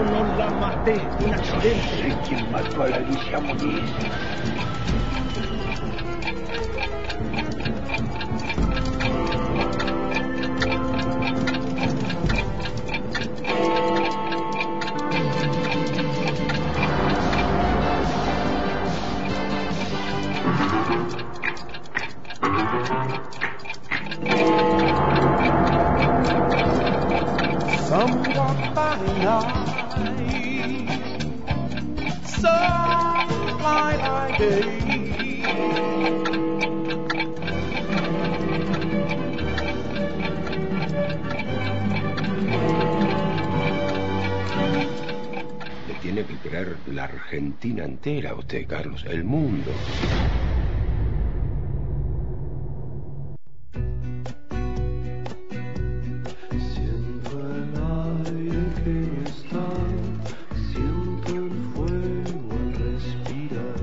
Yo no la maté, un accidente. ¿Quién mató a la Alicia Argentina entera usted, Carlos, el mundo. Siento el aire que no está, siento el fuego al respirar,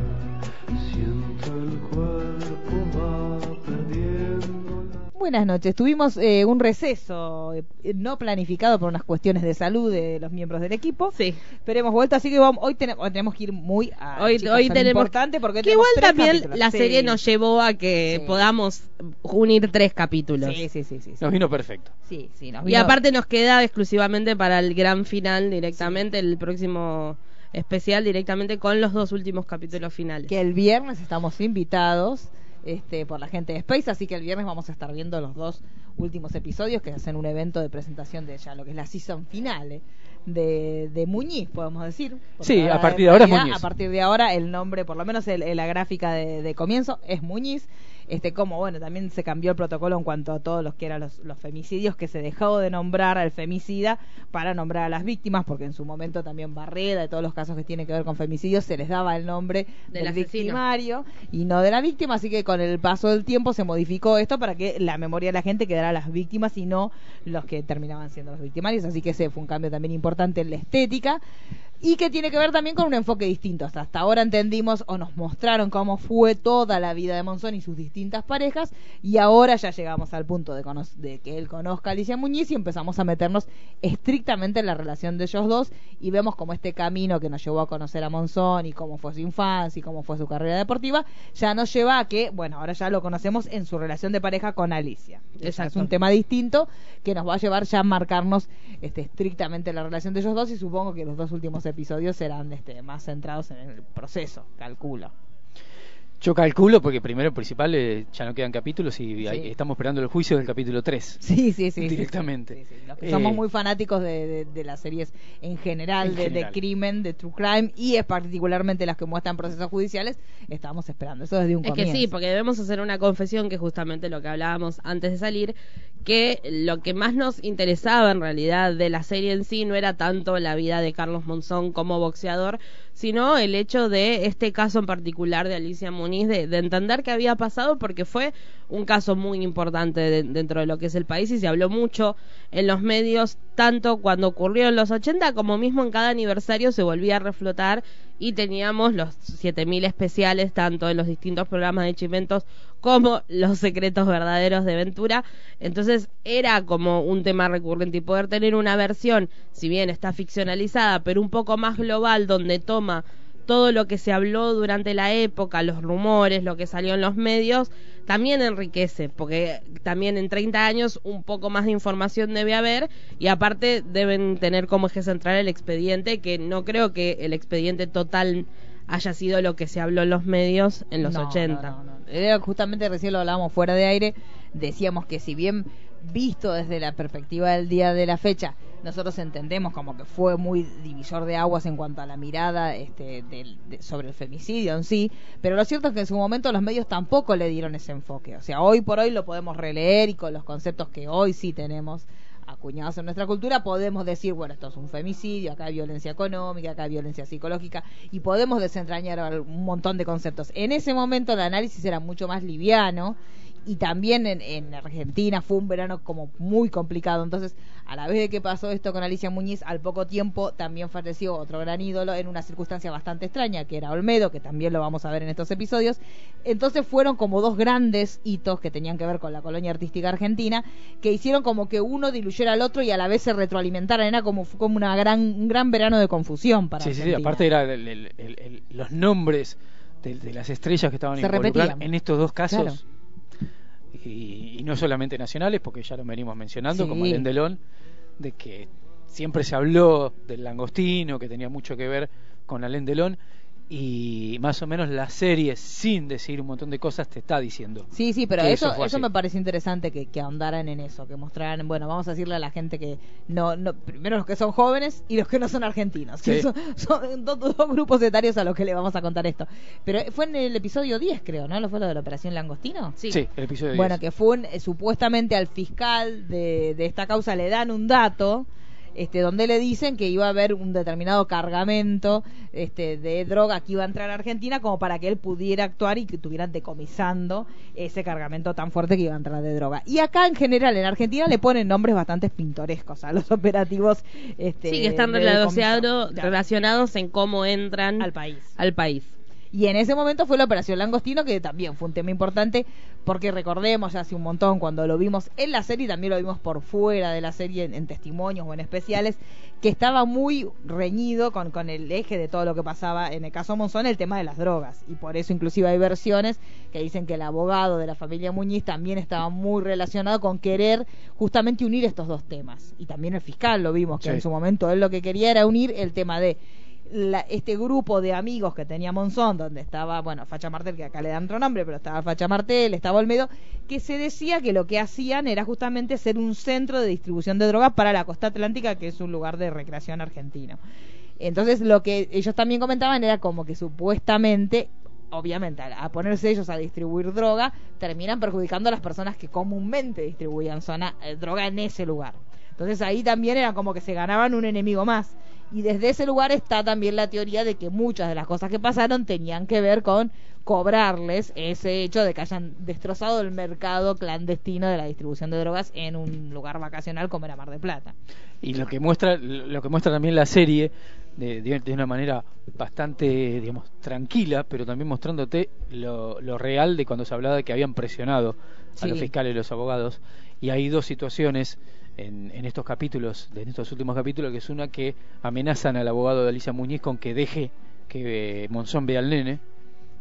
siento el cuerpo va perdiendo la... Buenas noches. Tuvimos eh, un receso eh, no planificado por unas cuestiones de salud de los miembros del equipo. Sí. Pero hemos vuelto, así que vamos, hoy, tenemos, hoy tenemos que ir muy a Hoy, chicos, hoy tenemos importante porque que igual también capítulos. la Sí. serie nos llevó a que Sí. podamos unir tres capítulos. Sí, sí, sí, sí. sí. Nos vino perfecto. Sí, sí, nos Y aparte nos queda exclusivamente para el gran final directamente, el próximo especial directamente con los dos últimos capítulos finales. que el viernes estamos invitados este, por la gente de Space, así que el viernes vamos a estar viendo los dos últimos episodios que hacen un evento de presentación de ya lo que es la season finale de, de Muñiz, podemos decir. Sí, a partir de ahora es Muñiz. A partir de ahora el nombre, por lo menos el- el- la gráfica de, de comienzo es Muñiz. Este, como bueno, también se cambió el protocolo en cuanto a todos los que eran los, los femicidios, que se dejó de nombrar al femicida para nombrar a las víctimas, porque en su momento también Barreda y todos los casos que tienen que ver con femicidios se les daba el nombre Del del, victimario y no de la víctima, así que con el paso del tiempo se modificó esto para que la memoria de la gente quedara las víctimas y no los que terminaban siendo los victimarios, así que ese fue un cambio también importante en la estética y que tiene que ver también con un enfoque distinto. Hasta, hasta ahora entendimos o nos mostraron cómo fue toda la vida de Monzón y sus distintas parejas y ahora ya llegamos al punto de, de que él conozca a Alicia Muñiz y empezamos a meternos estrictamente en la relación de ellos dos y vemos como este camino que nos llevó a conocer a Monzón y cómo fue su infancia y cómo fue su carrera deportiva, ya nos lleva a que, bueno, ahora ya lo conocemos en su relación de pareja con Alicia. Ese Es Exacto. un tema distinto que nos va a llevar ya a marcarnos este, estrictamente la relación de ellos dos y supongo que los dos últimos episodios serán este, más centrados en el proceso, calculo. Yo calculo, porque primero principal eh, ya no quedan capítulos y estamos esperando el juicio del capítulo 3. Sí, sí, sí. Directamente. sí, sí, que Eh, somos muy fanáticos de, de- de las series en general, En de, crimen, de true crime y es particularmente las que muestran procesos judiciales, estamos esperando. Eso desde un Es que comienzo. sí, porque debemos hacer una confesión que justamente lo que hablábamos antes de salir, que lo que más nos interesaba en realidad de la serie en sí no era tanto la vida de Carlos Monzón como boxeador, sino el hecho de este caso en particular de Alicia Muniz, de, de entender qué había pasado, porque fue un caso muy importante de- dentro de lo que es el país y se habló mucho en los medios, tanto cuando ocurrió en los 80 como mismo en cada aniversario se volvía a reflotar y teníamos los 7000 especiales tanto en los distintos programas de Chimentos como los secretos verdaderos de Ventura. Entonces era como un tema recurrente y poder tener una versión, si bien está ficcionalizada, pero un poco más global donde toma todo lo que se habló durante la época, los rumores, lo que salió en los medios, también enriquece, porque también en 30 años un poco más de información debe haber y aparte deben tener como eje central el expediente, que no creo que el expediente total haya sido lo que se habló en los medios en los No, 80. no, no, no. Era justamente recién lo hablábamos fuera de aire, decíamos que si bien visto desde la perspectiva del día de la fecha, nosotros entendemos como que fue muy divisor de aguas en cuanto a la mirada este, sobre el femicidio en sí, pero lo cierto es que en su momento los medios tampoco le dieron ese enfoque. O sea, hoy por hoy lo podemos releer y con los conceptos que hoy sí tenemos acuñados en nuestra cultura, podemos decir, bueno, esto es un femicidio, acá hay violencia económica, acá hay violencia psicológica, y podemos desentrañar un montón de conceptos. En ese momento el análisis era mucho más liviano y también en, en Argentina fue un verano como muy complicado. Entonces, a la vez de que pasó esto con Alicia Muñiz, al poco tiempo también falleció otro gran ídolo en una circunstancia bastante extraña, que era Olmedo, que también lo vamos a ver en estos episodios. Entonces fueron como dos grandes hitos que tenían que ver con la colonia artística argentina, que hicieron como que uno diluyera al otro y a la vez se retroalimentaran. Era como, como una gran, un gran verano de confusión para Sí, sí, sí, Argentina. aparte era el- el- el- el- los nombres de, de las estrellas que estaban Se involucradas repetían. en estos dos casos. Claro. Y, y no solamente nacionales, porque ya lo venimos mencionando, Sí. como Alain Delon, de que siempre se habló del langostino, que tenía mucho que ver con Alain Delon, y más o menos la serie, sin decir un montón de cosas, te está diciendo. Sí, sí, pero eso, eso me parece interesante que, que ahondaran en eso, que mostraran, bueno, vamos a decirle a la gente que no, no primero los que son jóvenes y los que no son argentinos, que Sí. son, son dos, dos grupos etarios a los que le vamos a contar esto. Pero fue en el episodio 10, creo, ¿no? ¿Lo fue lo de la Operación Langostino? Sí. Sí, el episodio Bueno, 10. que fue un- eh, supuestamente al fiscal de, de esta causa le dan un dato este, donde le dicen que iba a haber un determinado cargamento este, de droga que iba a entrar a Argentina como para que él pudiera actuar y que estuvieran decomisando ese cargamento tan fuerte que iba a entrar de droga. Y acá en general en Argentina le ponen nombres bastante pintorescos a los operativos. Este, Sí, que están relacionado- relacionados en cómo entran al país. al país. Y en ese momento fue la Operación Langostino, que también fue un tema importante, porque recordemos ya hace un montón cuando lo vimos en la serie, y también lo vimos por fuera de la serie, en, en testimonios o en especiales, que estaba muy reñido con, con el eje de todo lo que pasaba en el caso Monzón, el tema de las drogas. Y por eso inclusive hay versiones que dicen que el abogado de la familia Muñiz también estaba muy relacionado con querer justamente unir estos dos temas. Y también el fiscal lo vimos, que Sí. en su momento él lo que quería era unir el tema de la- este grupo de amigos que tenía Monzón, donde estaba, bueno, Facha Martel, que acá le dan otro nombre, pero estaba Facha Martel, estaba Olmedo, que se decía que lo que hacían era justamente ser un centro de distribución de drogas para la costa atlántica, que es un lugar de recreación argentino. Entonces, lo que ellos también comentaban era como que supuestamente, obviamente, a, ponerse ellos a distribuir droga, terminan perjudicando a las personas que comúnmente distribuían zona, eh, droga en ese lugar. Entonces ahí también era como que se ganaban un enemigo más. Y desde ese lugar está también la teoría de que muchas de las cosas que pasaron tenían que ver con cobrarles ese hecho de que hayan destrozado el mercado clandestino de la distribución de drogas en un lugar vacacional como era Mar de Plata. y lo que muestra lo que muestra también la serie de, de- de una manera bastante digamos tranquila pero también mostrándote lo, lo real de cuando se hablaba de que habían presionado a Sí. los fiscales y los abogados y hay dos situaciones en, en estos capítulos en estos últimos capítulos que es una que amenazan al abogado de Alicia Muñiz con que deje que eh, Monzón vea al nene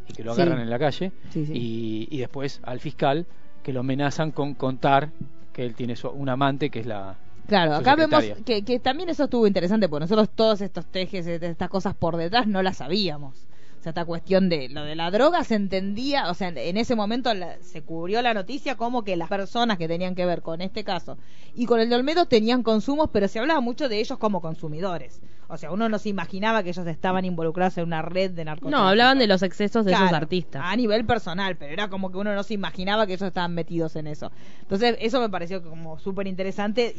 y que lo Sí. agarran en la calle Sí, sí. Y, y después al fiscal que lo amenazan con contar que él tiene su, un amante que es la Claro, acá vemos que, que también eso estuvo interesante, porque nosotros todos estos tejes, eh, estas cosas por detrás no las sabíamos. Sea, esta cuestión de lo de la droga se entendía, o sea, en ese momento la- se cubrió la noticia como que las personas que tenían que ver con este caso y con el de Olmedo tenían consumos, pero se hablaba mucho de ellos como consumidores. O sea, uno no se imaginaba que ellos estaban involucrados en una red de narcotráfico. No, hablaban de los excesos de esos Claro, artistas. A nivel personal, pero era como que uno no se imaginaba que ellos estaban metidos en eso. Entonces, eso me pareció como súper interesante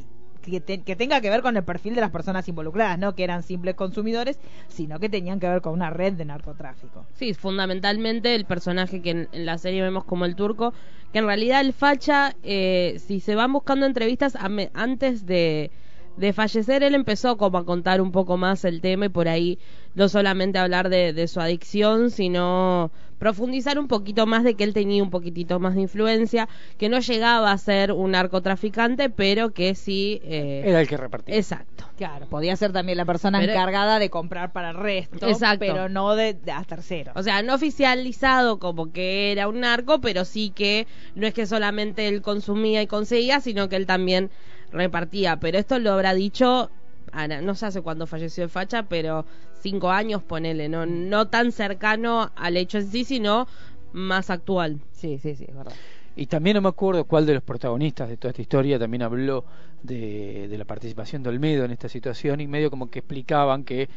que, que tenga que ver con el perfil de las personas involucradas, no que eran simples consumidores, sino que tenían que ver con una red de narcotráfico. Sí, fundamentalmente el personaje que en, en la serie vemos como el turco, que en realidad el facha, eh, si se van buscando entrevistas a me- antes de, de fallecer, él empezó como a contar un poco más el tema y por ahí no solamente hablar de, de su adicción, sino profundizar un poquito más de que él tenía un poquitito más de influencia, que no llegaba a ser un narcotraficante, pero que sí... eh, era el que repartía Exacto. Claro, podía ser también la persona Pero- encargada de comprar para el resto, Exacto. pero no de, de a terceros. O sea, no oficializado como que era un narco, pero sí que no es que solamente él consumía y conseguía, sino que él también repartía. Pero esto lo habrá dicho, Ana, no sé hace cuándo falleció el Facha, pero cinco años, ponele, no, no tan cercano al hecho en sí, sino más actual. sí, sí, sí, es verdad. Y también no me acuerdo cuál de los protagonistas de toda esta historia también habló de, de la participación de Olmedo en esta situación y medio como que explicaban que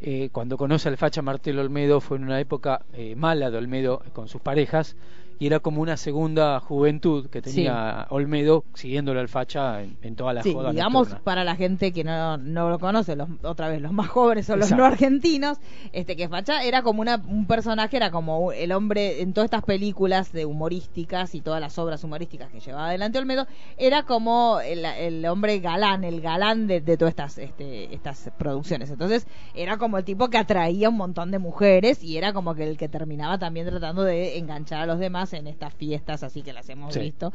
eh, cuando conoce al facha Martel Olmedo fue en una época eh, mala de Olmedo con sus parejas y era como una segunda juventud que tenía Olmedo siguiéndolo al facha en, en todas las Sí, jodas digamos nocturnas. para la gente que no, no lo conoce, los, otra vez los más jóvenes son los Exacto. no argentinos, este que Facha era como una, un personaje, era como el hombre en todas estas películas de humorísticas y todas las obras humorísticas que llevaba adelante Olmedo, era como el, el hombre galán, el galán de, de todas estas, este, estas producciones. Entonces era como el tipo que atraía un montón de mujeres y era como que el que terminaba también tratando de enganchar a los demás en estas fiestas así que las hemos Sí. visto.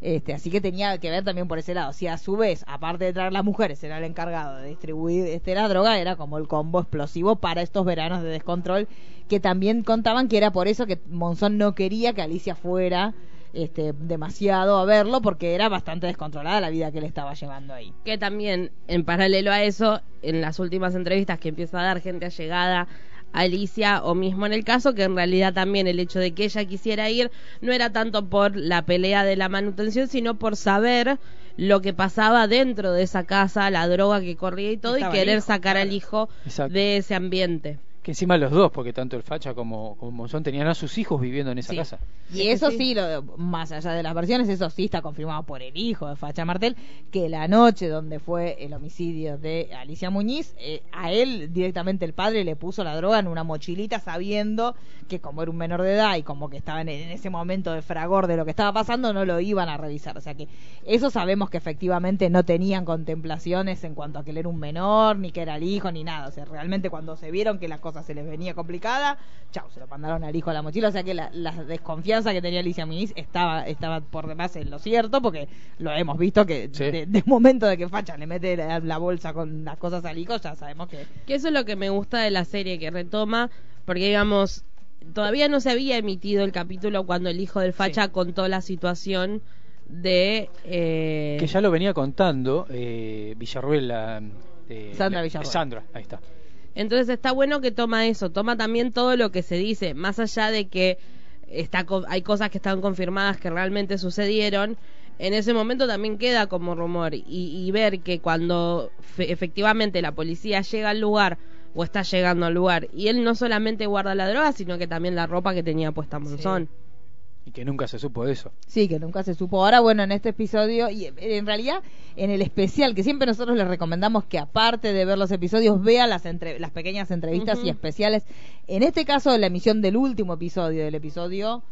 Este, así que tenía que ver también por ese lado. Si a su vez, aparte de traer las mujeres, era el encargado de distribuir este, la droga, era como el combo explosivo para estos veranos de descontrol, que también contaban que era por eso que Monzón no quería que Alicia fuera este, demasiado a verlo, porque era bastante descontrolada la vida que él estaba llevando ahí. que también en paralelo a eso en las últimas entrevistas que empieza a dar gente allegada Alicia o mismo en el caso que en realidad también el hecho de que ella quisiera ir no era tanto por la pelea de la manutención sino por saber lo que pasaba dentro de esa casa la droga que corría y todo Estaba y querer hijo, sacar claro. al hijo Exacto. de ese ambiente Que encima los dos, porque tanto el facha como, como Monzón tenían a sus hijos viviendo en esa Sí. casa. Y eso sí. sí, lo, más allá de las versiones, eso sí está confirmado por el hijo de Facha Martel, que la noche donde fue el homicidio de Alicia Muñiz, eh, a él directamente el padre le puso la droga en una mochilita sabiendo que como era un menor de edad y como que estaba en, en ese momento de fragor de lo que estaba pasando, no lo iban a revisar. O sea que eso sabemos que efectivamente no tenían contemplaciones en cuanto a que él era un menor, ni que era el hijo, ni nada. O sea, realmente cuando se vieron que la cosa se les venía complicada, chau, se lo mandaron al hijo a la mochila. O sea que la, la desconfianza que tenía Alicia Muniz estaba, estaba por demás en lo cierto, porque lo hemos visto que Sí. de, de momento de que Facha le mete la, la bolsa con las cosas al hijo, ya sabemos que Que eso es lo que me gusta de la serie, que retoma, porque digamos, todavía no se había emitido el capítulo cuando el hijo del facha contó la situación de... eh, Que ya lo venía contando eh, Villarruel. la, eh, Sandra la- Villarroel. Sandra, ahí está. Entonces está bueno que toma eso, toma también todo lo que se dice, más allá de que está hay cosas que están confirmadas que realmente sucedieron, en ese momento también queda como rumor y, y ver que cuando fe- efectivamente la policía llega al lugar o está llegando al lugar y él no solamente guarda la droga, sino que también la ropa que tenía puesta Monzón. Y que nunca se supo de eso. Sí, que nunca se supo. Ahora, bueno, en este episodio, y en realidad en el especial, que siempre nosotros les recomendamos que aparte de ver los episodios, vea las, entre, las pequeñas entrevistas y especiales. En este caso, la emisión del último episodio, del episodio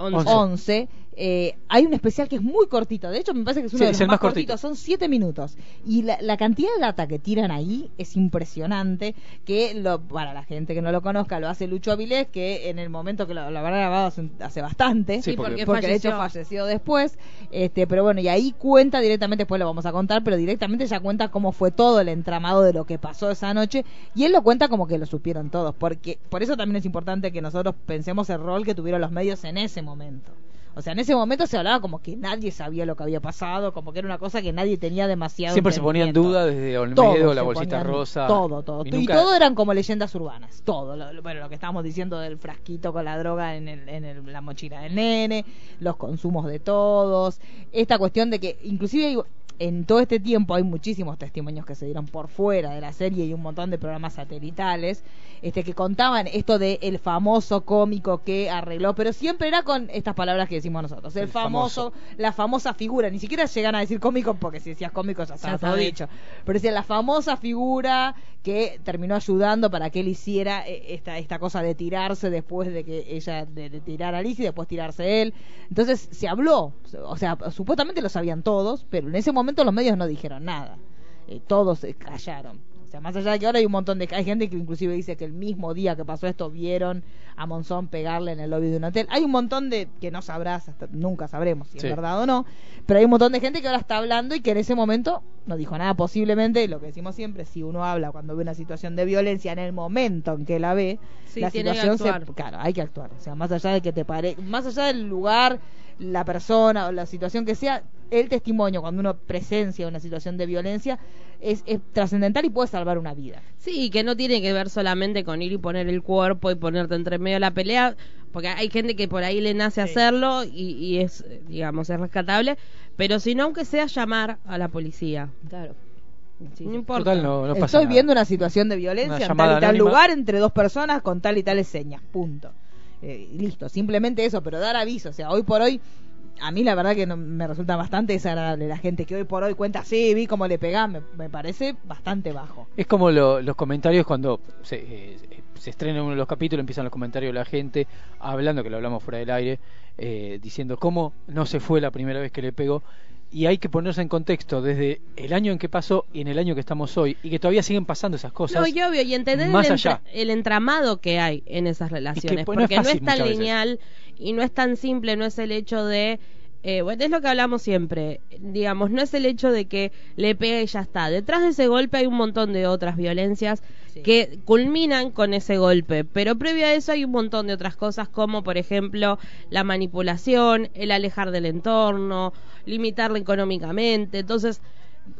Once. 11, eh, hay un especial que es muy cortito. De hecho, me parece que es uno Sí, de es los el más, más cortito. cortitos. Son siete minutos. Y la, la cantidad de data que tiran ahí es impresionante. Que lo, para la gente que no lo conozca, lo hace Lucho Avilés, que en el momento que lo, lo habrá grabado hace, hace bastante. Sí, porque, porque de hecho falleció. falleció después, este, pero bueno, y ahí cuenta directamente, después lo vamos a contar, pero directamente ya cuenta cómo fue todo el entramado de lo que pasó esa noche, y él lo cuenta como que lo supieron todos, porque por eso también es importante que nosotros pensemos el rol que tuvieron los medios en ese momento. O sea, en ese momento se hablaba como que nadie sabía lo que había pasado, como que era una cosa que nadie tenía demasiado Siempre se ponía en duda desde Olmedo, Todo la bolsita rosa. Todo, todo. Y Y, todo eran como leyendas urbanas. Todo. Lo, lo- bueno, lo que estábamos diciendo del frasquito con la droga en, el- en el- la mochila del nene, los consumos de todos. Esta cuestión de que, inclusive en todo este tiempo hay muchísimos testimonios que se dieron por fuera de la serie y un montón de programas satelitales este que contaban esto de el famoso cómico que arregló, pero siempre era con estas palabras que decimos nosotros, el, El famoso, famoso. la famosa figura, ni siquiera llegan a decir cómico porque si decías cómico ya estaba todo dicho, pero decía la famosa figura que terminó ayudando para que él hiciera eh, esta esta cosa de tirarse después de que ella de, de tirar a Alicia y después tirarse él. Entonces se habló, o sea, supuestamente lo sabían todos, pero en ese momento los medios no dijeron nada. Eh, todos se callaron. O sea, más allá de que ahora hay un montón de... Hay gente que inclusive dice que el mismo día que pasó esto vieron a Monzón pegarle en el lobby de un hotel. Hay un montón de... que no sabrás, hasta, nunca sabremos si Sí. es verdad o no, pero hay un montón de gente que ahora está hablando y que en ese momento no dijo nada posiblemente. Lo que decimos siempre, si uno habla cuando ve una situación de violencia en el momento en que la ve, Sí, la situación se... Claro, hay que actuar. O sea, más allá de que te pare... Más allá del lugar, la persona o la situación que sea, el testimonio cuando uno presencia una situación de violencia es, es trascendental y puede salvar una vida. Sí, que no tiene que ver solamente con ir y poner el cuerpo y ponerte entre medio de la pelea, porque hay gente que por ahí le nace Sí. hacerlo y, y es, digamos, es rescatable, pero si no, aunque sea llamar a la policía. Claro. No importa. Total, no, no pasa Estoy nada. viendo una situación de violencia Una en tal y tal anónima. lugar entre dos personas con tal y tales señas. Punto. Eh, y listo, simplemente eso, pero dar aviso. O sea, hoy por hoy, a mí la verdad que no, me resulta bastante desagradable la gente que hoy por hoy cuenta, sí, vi cómo le pegaba, me, parece bastante bajo. Es como lo- los comentarios cuando se, eh, se estrena uno de los capítulos, empiezan los comentarios de la gente hablando, que lo hablamos fuera del aire, eh, diciendo cómo no se fue la primera vez que le pegó. Y hay que ponerse en contexto desde el año en que pasó y en el año que estamos hoy, y que todavía siguen pasando esas cosas. No, y obvio, y entender más el, allá. entra- el entramado que hay en esas relaciones, pues, no es porque no es, tan veces. lineal y no es tan simple, no es el hecho de... eh, bueno, es lo que hablamos siempre, digamos, no es el hecho de que le pega y ya está. Detrás de ese golpe hay un montón de otras violencias Sí. que culminan con ese golpe, pero previo a eso hay un montón de otras cosas como, por ejemplo, la manipulación, el alejar del entorno, limitarle económicamente. Entonces,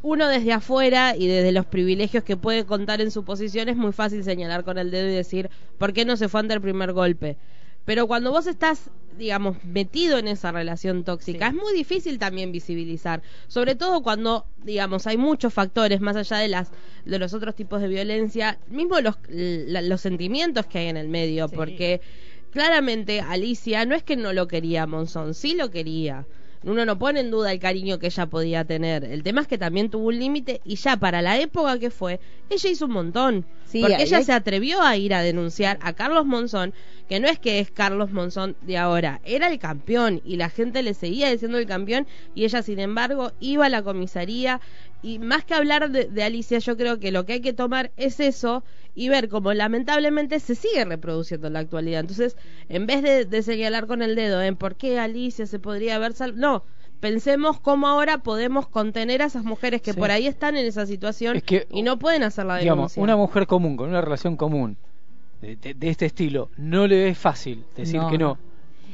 uno desde afuera y desde los privilegios que puede contar en su posición es muy fácil señalar con el dedo y decir, ¿por qué no se fue ante el primer golpe? Pero cuando vos estás, digamos, metido en esa relación tóxica, Sí. es muy difícil también visibilizar, sobre todo cuando, digamos, hay muchos factores más allá de las de los otros tipos de violencia, mismo los la- los sentimientos que hay en el medio, Sí. porque claramente Alicia no es que no lo quería Monzón, sí lo quería. Uno no pone en duda el cariño que ella podía tener. El tema es que también tuvo un límite y ya para la época que fue, ella hizo un montón. Sí, porque ella hay- se atrevió a ir a denunciar a Carlos Monzón, que no es que es Carlos Monzón de ahora, era el campeón y la gente le seguía diciendo el campeón y ella sin embargo iba a la comisaría y más que hablar de, de Alicia yo creo que lo que hay que tomar es eso y ver cómo lamentablemente se sigue reproduciendo en la actualidad. Entonces, en vez de, de señalar con el dedo en por qué Alicia se podría haber salvado, no, pensemos cómo ahora podemos contener a esas mujeres que Sí. por ahí están en esa situación Es que, y no pueden hacer la digamos, denuncia. una mujer común, con una relación común de, de- de este estilo, no le es fácil decir No, que no.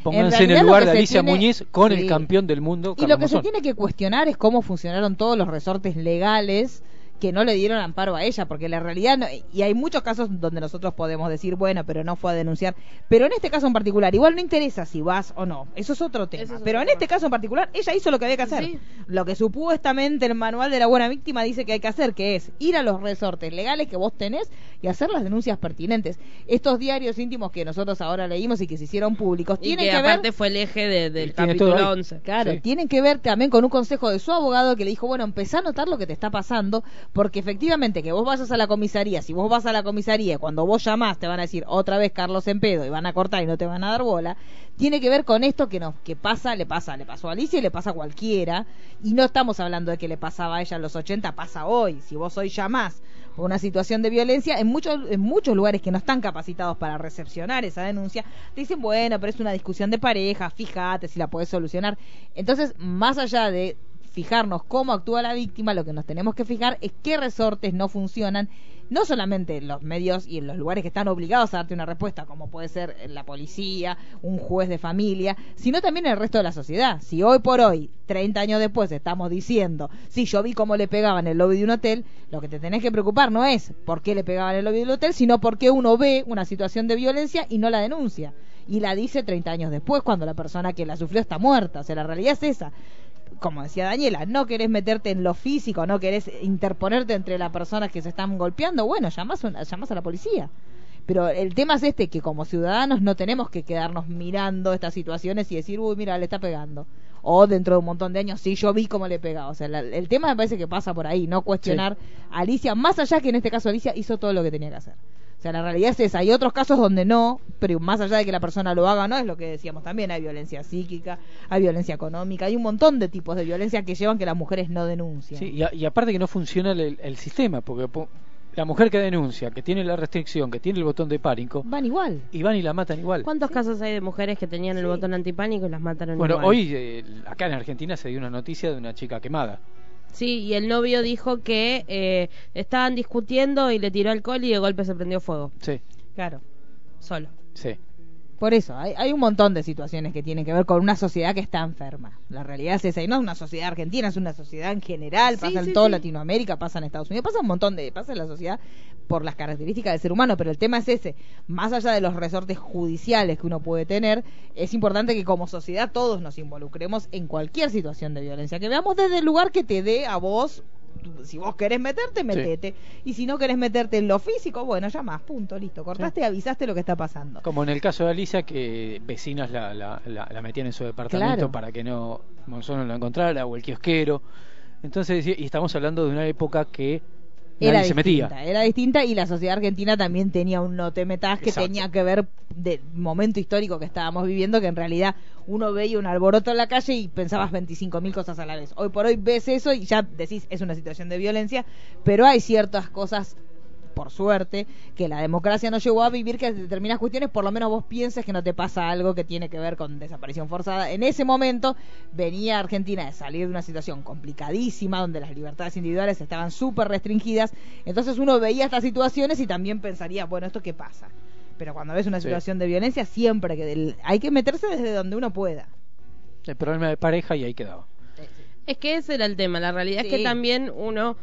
Pónganse en, el lugar de Alicia tiene- Muñiz con sí. el campeón del mundo. Y Carlos lo que se tiene que cuestionar es cómo funcionaron todos los resortes legales que no le dieron amparo a ella, porque la realidad, no- y hay muchos casos donde nosotros podemos decir, bueno, pero no fue a denunciar, pero en este caso en particular, igual no interesa si vas o no, eso es otro tema, Eso es otro pero en este caso en particular, ella hizo lo que había que hacer, Sí. lo que supuestamente el manual de la buena víctima dice que hay que hacer, que es ir a los resortes legales que vos tenés y hacer las denuncias pertinentes. Estos diarios íntimos que nosotros ahora leímos y que se hicieron públicos, y tienen que, que, ver aparte fue el eje de- del capítulo ahí. 11. Claro, Sí. tienen que ver también con un consejo de su abogado que le dijo, bueno, empezá a notar lo que te está pasando, porque efectivamente que vos vayas a la comisaría, si vos vas a la comisaría cuando vos llamás te van a decir otra vez Carlos en pedo y van a cortar y no te van a dar bola, tiene que ver con esto que no, que pasa, le pasa, le pasó a Alicia y le pasa a cualquiera, y no estamos hablando de que le pasaba a ella en los 80, pasa hoy, si vos hoy llamás por una situación de violencia, en muchos, en muchos lugares que no están capacitados para recepcionar esa denuncia, te dicen, bueno, pero es una discusión de pareja, fíjate si la podés solucionar. Entonces, más allá de fijarnos cómo actúa la víctima, lo que nos tenemos que fijar es qué resortes no funcionan, no solamente en los medios y en los lugares que están obligados a darte una respuesta, como puede ser la policía, un juez de familia, sino también en el resto de la sociedad. Si hoy por hoy, 30 años después, estamos diciendo, si yo vi cómo le pegaban en el lobby de un hotel, lo que te tenés que preocupar no es por qué le pegaban en el lobby del hotel, sino por qué uno ve una situación de violencia y no la denuncia. Y la dice 30 años después, cuando la persona que la sufrió está muerta. O sea, la realidad es esa como decía Daniela, no querés meterte en lo físico, no querés interponerte entre las personas que se están golpeando, bueno, llamás, una- llamás a la policía. Pero el tema es este, que como ciudadanos no tenemos que quedarnos mirando estas situaciones y decir, uy, mira, le está pegando. O dentro de un montón de años, sí, yo vi cómo le pegaba. O sea, la- el tema me parece que pasa por ahí, no cuestionar a Alicia, más allá que en este caso Alicia hizo todo lo que tenía que hacer. O sea, la realidad es esa. Hay otros casos donde no, pero más allá de que la persona lo haga, no es lo que decíamos también. Hay violencia psíquica, hay violencia económica, hay un montón de tipos de violencia que llevan que las mujeres no denuncien. Sí, y, a- y aparte que no funciona el, el sistema, porque po- la mujer que denuncia, que tiene la restricción, que tiene el botón de pánico, Van igual. y van y la matan igual. ¿Cuántos casos hay de mujeres que tenían el botón antipánico y las mataron Bueno, igual? hoy eh, acá en Argentina se dio una noticia de una chica quemada. Sí, y el novio dijo que eh, estaban discutiendo y le tiró alcohol y de golpe se prendió fuego. Sí, Claro. Solo. sí. Por eso, hay, hay un montón de situaciones que tienen que ver con una sociedad que está enferma. La realidad es esa, y no es una sociedad argentina, es una sociedad en general, Sí, pasa en sí, toda sí. Latinoamérica, pasa en Estados Unidos, pasa un montón de, pasa en la sociedad por las características del ser humano, pero el tema es ese, más allá de los resortes judiciales que uno puede tener, es importante que como sociedad todos nos involucremos en cualquier situación de violencia, que veamos desde el lugar que te dé a vos si vos querés meterte, metete. Y si no querés meterte en lo físico, bueno, ya más, punto, listo. Cortaste y avisaste lo que está pasando. Como en el caso de Alicia, que vecinas la, la, la- la metían en su departamento Claro. para que no Monzón no la encontrara, o el kiosquero. Entonces, y estamos hablando de una época que nadie Era se distinta, metía. era distinta y la sociedad argentina también tenía un no te metas que Exacto. tenía que ver del momento histórico que estábamos viviendo, que en realidad uno veía un alboroto en la calle y pensabas 25.000 cosas a la vez. Hoy por hoy ves eso y ya decís es una situación de violencia, pero hay ciertas cosas por suerte, que la democracia no llegó a vivir que determinadas cuestiones, por lo menos vos pienses que no te pasa algo que tiene que ver con desaparición forzada. En ese momento venía Argentina de salir de una situación complicadísima, donde las libertades individuales estaban súper restringidas, entonces uno veía estas situaciones y también pensaría, bueno, ¿esto qué pasa? Pero cuando ves una Sí. situación de violencia, siempre que del- hay que meterse desde donde uno pueda. El problema de pareja y ahí quedaba. Es que ese era el tema. La realidad es que también uno,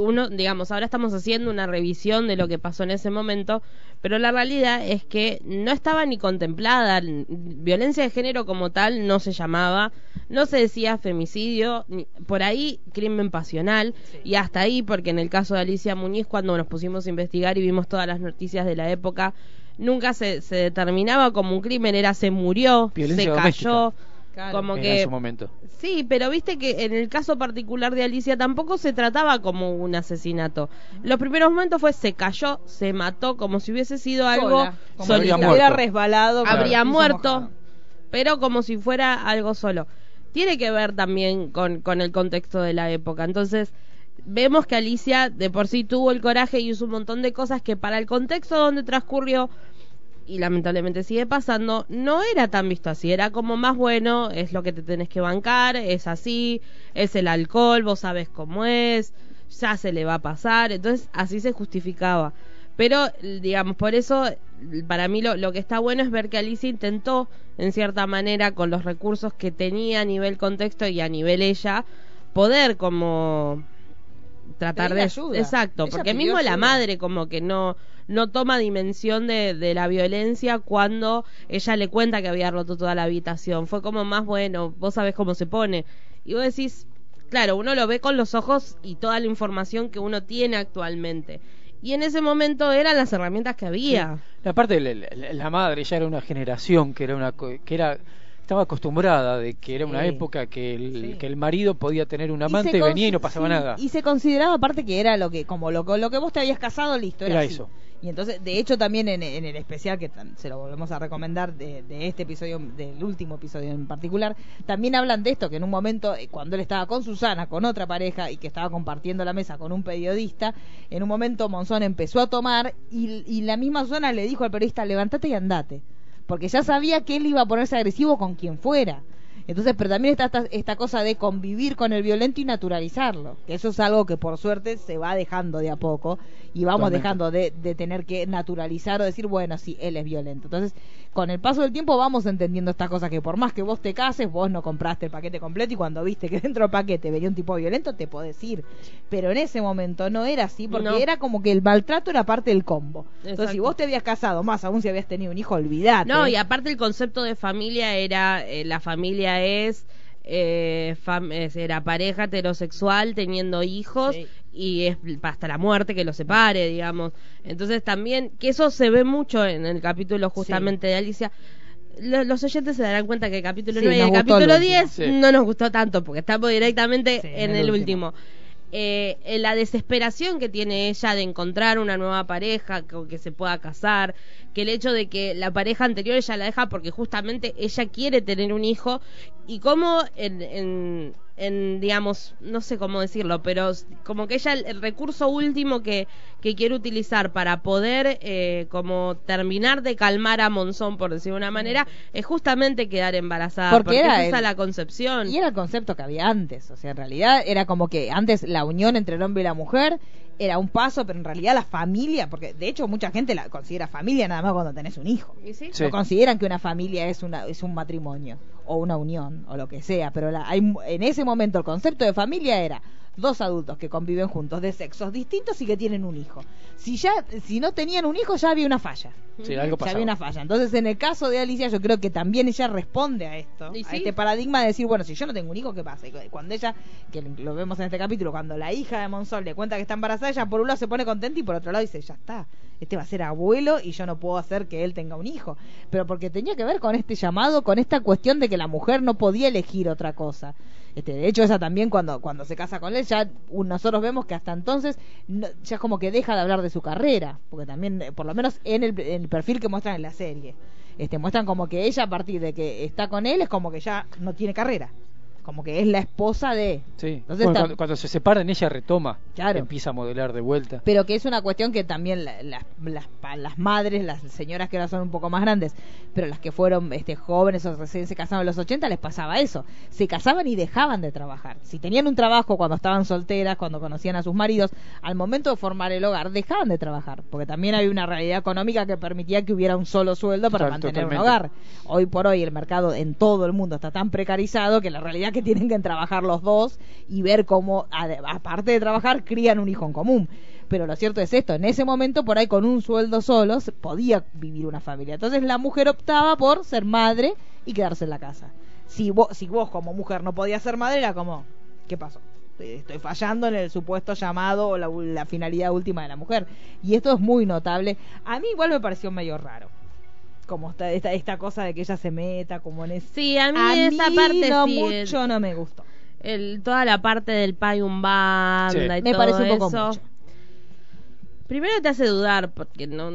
uno, digamos, ahora estamos haciendo una revisión de lo que pasó en ese momento, pero la realidad es que no estaba ni contemplada. Violencia de género como tal no se llamaba, no se decía femicidio, ni- por ahí crimen pasional, y hasta ahí, porque en el caso de Alicia Muñiz, cuando nos pusimos a investigar y vimos todas las noticias de la época, nunca se, se determinaba como un crimen, era se murió, Violencia se doméstica. Claro. Como Era que en su momento. Sí, pero viste que en el caso particular de Alicia tampoco se trataba como un asesinato. Los primeros momentos fue se cayó, se mató, como si hubiese sido algo Habría solitario. muerto. hubiera resbalado. Habría muerto, mojado. pero como si fuera algo solo. Tiene que ver también con, con el contexto de la época. Entonces, vemos que Alicia de por sí tuvo el coraje y hizo un montón de cosas que para el contexto donde transcurrió y lamentablemente sigue pasando, no era tan visto así, era como más bueno, es lo que te tenés que bancar, es así, es el alcohol, vos sabes cómo es, ya se le va a pasar, entonces así se justificaba. Pero, digamos, por eso, para mí lo, lo que está bueno es ver que Alicia intentó, en cierta manera, con los recursos que tenía a nivel contexto y a nivel ella, poder como tratar de ayuda. exacto Ella porque mismo la madre como que no no toma dimensión de, de la violencia cuando ella le cuenta que había roto toda la habitación fue como más bueno vos sabés cómo se pone y vos decís claro uno lo ve con los ojos y toda la información que uno tiene actualmente y en ese momento eran las herramientas que había Aparte, la, la- la madre ya era una generación que era una que era estaba acostumbrada de que era una Sí. época que el, Sí. que el marido podía tener un Y amante, se venía y no pasaba sí, nada. Y se consideraba aparte que era lo que, como lo, lo que vos te habías casado, listo, era, Era así. eso. Y entonces, de hecho, también en, el especial, que se lo volvemos a recomendar de, de este episodio, del último episodio en particular, también hablan de esto, que en un momento, eh, cuando él estaba con Susana, con otra pareja, y que estaba compartiendo la mesa con un periodista, en un momento Monzón empezó a tomar y, y la misma Susana le dijo al periodista, levántate y andate. Porque ya sabía que él iba a ponerse agresivo con quien fuera. Entonces, pero también está esta, esta cosa de convivir con el violento y naturalizarlo. Que eso es algo que por suerte se va dejando de a poco y vamos Totalmente. dejando de, de tener que naturalizar o decir, bueno, sí, él es violento. Entonces, con el paso del tiempo vamos entendiendo estas cosas que por más que vos te cases, vos no compraste el paquete completo y cuando viste que dentro del paquete venía un tipo violento, te podés ir. Pero en ese momento no era así porque No. era como que el maltrato era parte del combo. Entonces, si vos te habías casado, más aún si habías tenido un hijo, olvidate. No, y aparte el concepto de familia era, eh, la familia es, eh, fam- es- era pareja heterosexual teniendo hijos Sí. y es hasta la muerte que los separe, digamos. Entonces también, que eso se ve mucho en el capítulo justamente de Alicia. Lo- Los oyentes se darán cuenta que el capítulo Sí, 9 y el capítulo último. 10 Sí. no nos gustó tanto porque estamos directamente Sí, en el último eh, en la desesperación que tiene ella de encontrar una nueva pareja con que se pueda casar, que el hecho de que la pareja anterior ella la deja porque justamente ella quiere tener un hijo y cómo en, en, en, digamos, no sé cómo decirlo, pero como que ella el, el recurso último que, que quiere utilizar para poder eh, como terminar de calmar a Monzón, por decir de una manera, es justamente quedar embarazada, Porque porque, era el- la concepción. Y era el concepto que había antes, o sea, en realidad era como que antes la unión entre el hombre y la mujer era un paso, pero en realidad la familia, porque de hecho mucha gente la considera familia nada más cuando tenés un hijo. ¿Y sí? Sí. No consideran que una familia es una es un matrimonio o una unión o lo que sea, pero la, hay, en ese momento el concepto de familia era dos adultos que conviven juntos de sexos distintos y que tienen un hijo. Si ya, si no tenían un hijo, ya había una falla. Sí, algo Ya pasaba. había una falla. Entonces, en el caso de Alicia, yo creo que también ella responde a esto, ¿Y a sí? este paradigma de decir, bueno, si yo no tengo un hijo, ¿qué pasa? Y cuando ella, que lo vemos en este capítulo, cuando la hija de Monsol le cuenta que está embarazada, ella por un lado se pone contenta y por otro lado dice, ya está, este va a ser abuelo y yo no puedo hacer que él tenga un hijo. Pero porque tenía que ver con este llamado, con esta cuestión de que la mujer no podía elegir otra cosa. Este, de hecho, ella también cuando, cuando se casa con él, ya un- nosotros vemos que hasta entonces no- ya es como que deja de hablar de su carrera, porque también, eh, por lo menos en el, en el perfil que muestran en la serie, este, muestran como que ella a partir de que está con él es como que ya no tiene carrera, como que es la esposa de... Sí. Entonces Bueno, está- cuando, cuando se separan, ella retoma. Claro. Empieza a modelar de vuelta. pero que es una cuestión que también la- las, las, madres, las señoras que ahora son un poco más grandes, pero las que fueron este, jóvenes o recién se casaban en los 80 les pasaba eso. Se casaban y dejaban de trabajar. Si tenían un trabajo cuando estaban solteras, cuando conocían a sus maridos, al momento de formar el hogar dejaban de trabajar, porque también había una realidad económica que permitía que hubiera un solo sueldo para Total- mantener un hogar. Hoy por hoy el mercado en todo el mundo está tan precarizado que la realidad que tienen que trabajar los dos y ver cómo, aparte de trabajar, crían un hijo en común. Pero lo cierto es esto, en ese momento por ahí con un sueldo solo podía vivir una familia. Entonces la mujer optaba por ser madre y quedarse en la casa. Si vos, si vos como mujer no podías ser madre, era como, ¿qué pasó? Estoy fallando en el supuesto llamado o la, la finalidad última de la mujer. Y esto es muy notable. A mí igual me pareció medio raro. Como esta, esta, esta cosa de que ella se meta como en ese... Sí, a mí esa parte no sí, mucho no me gustó. el, toda la parte del payum banda Sí. y Me todo parece un poco eso. mucho. Primero te hace dudar porque no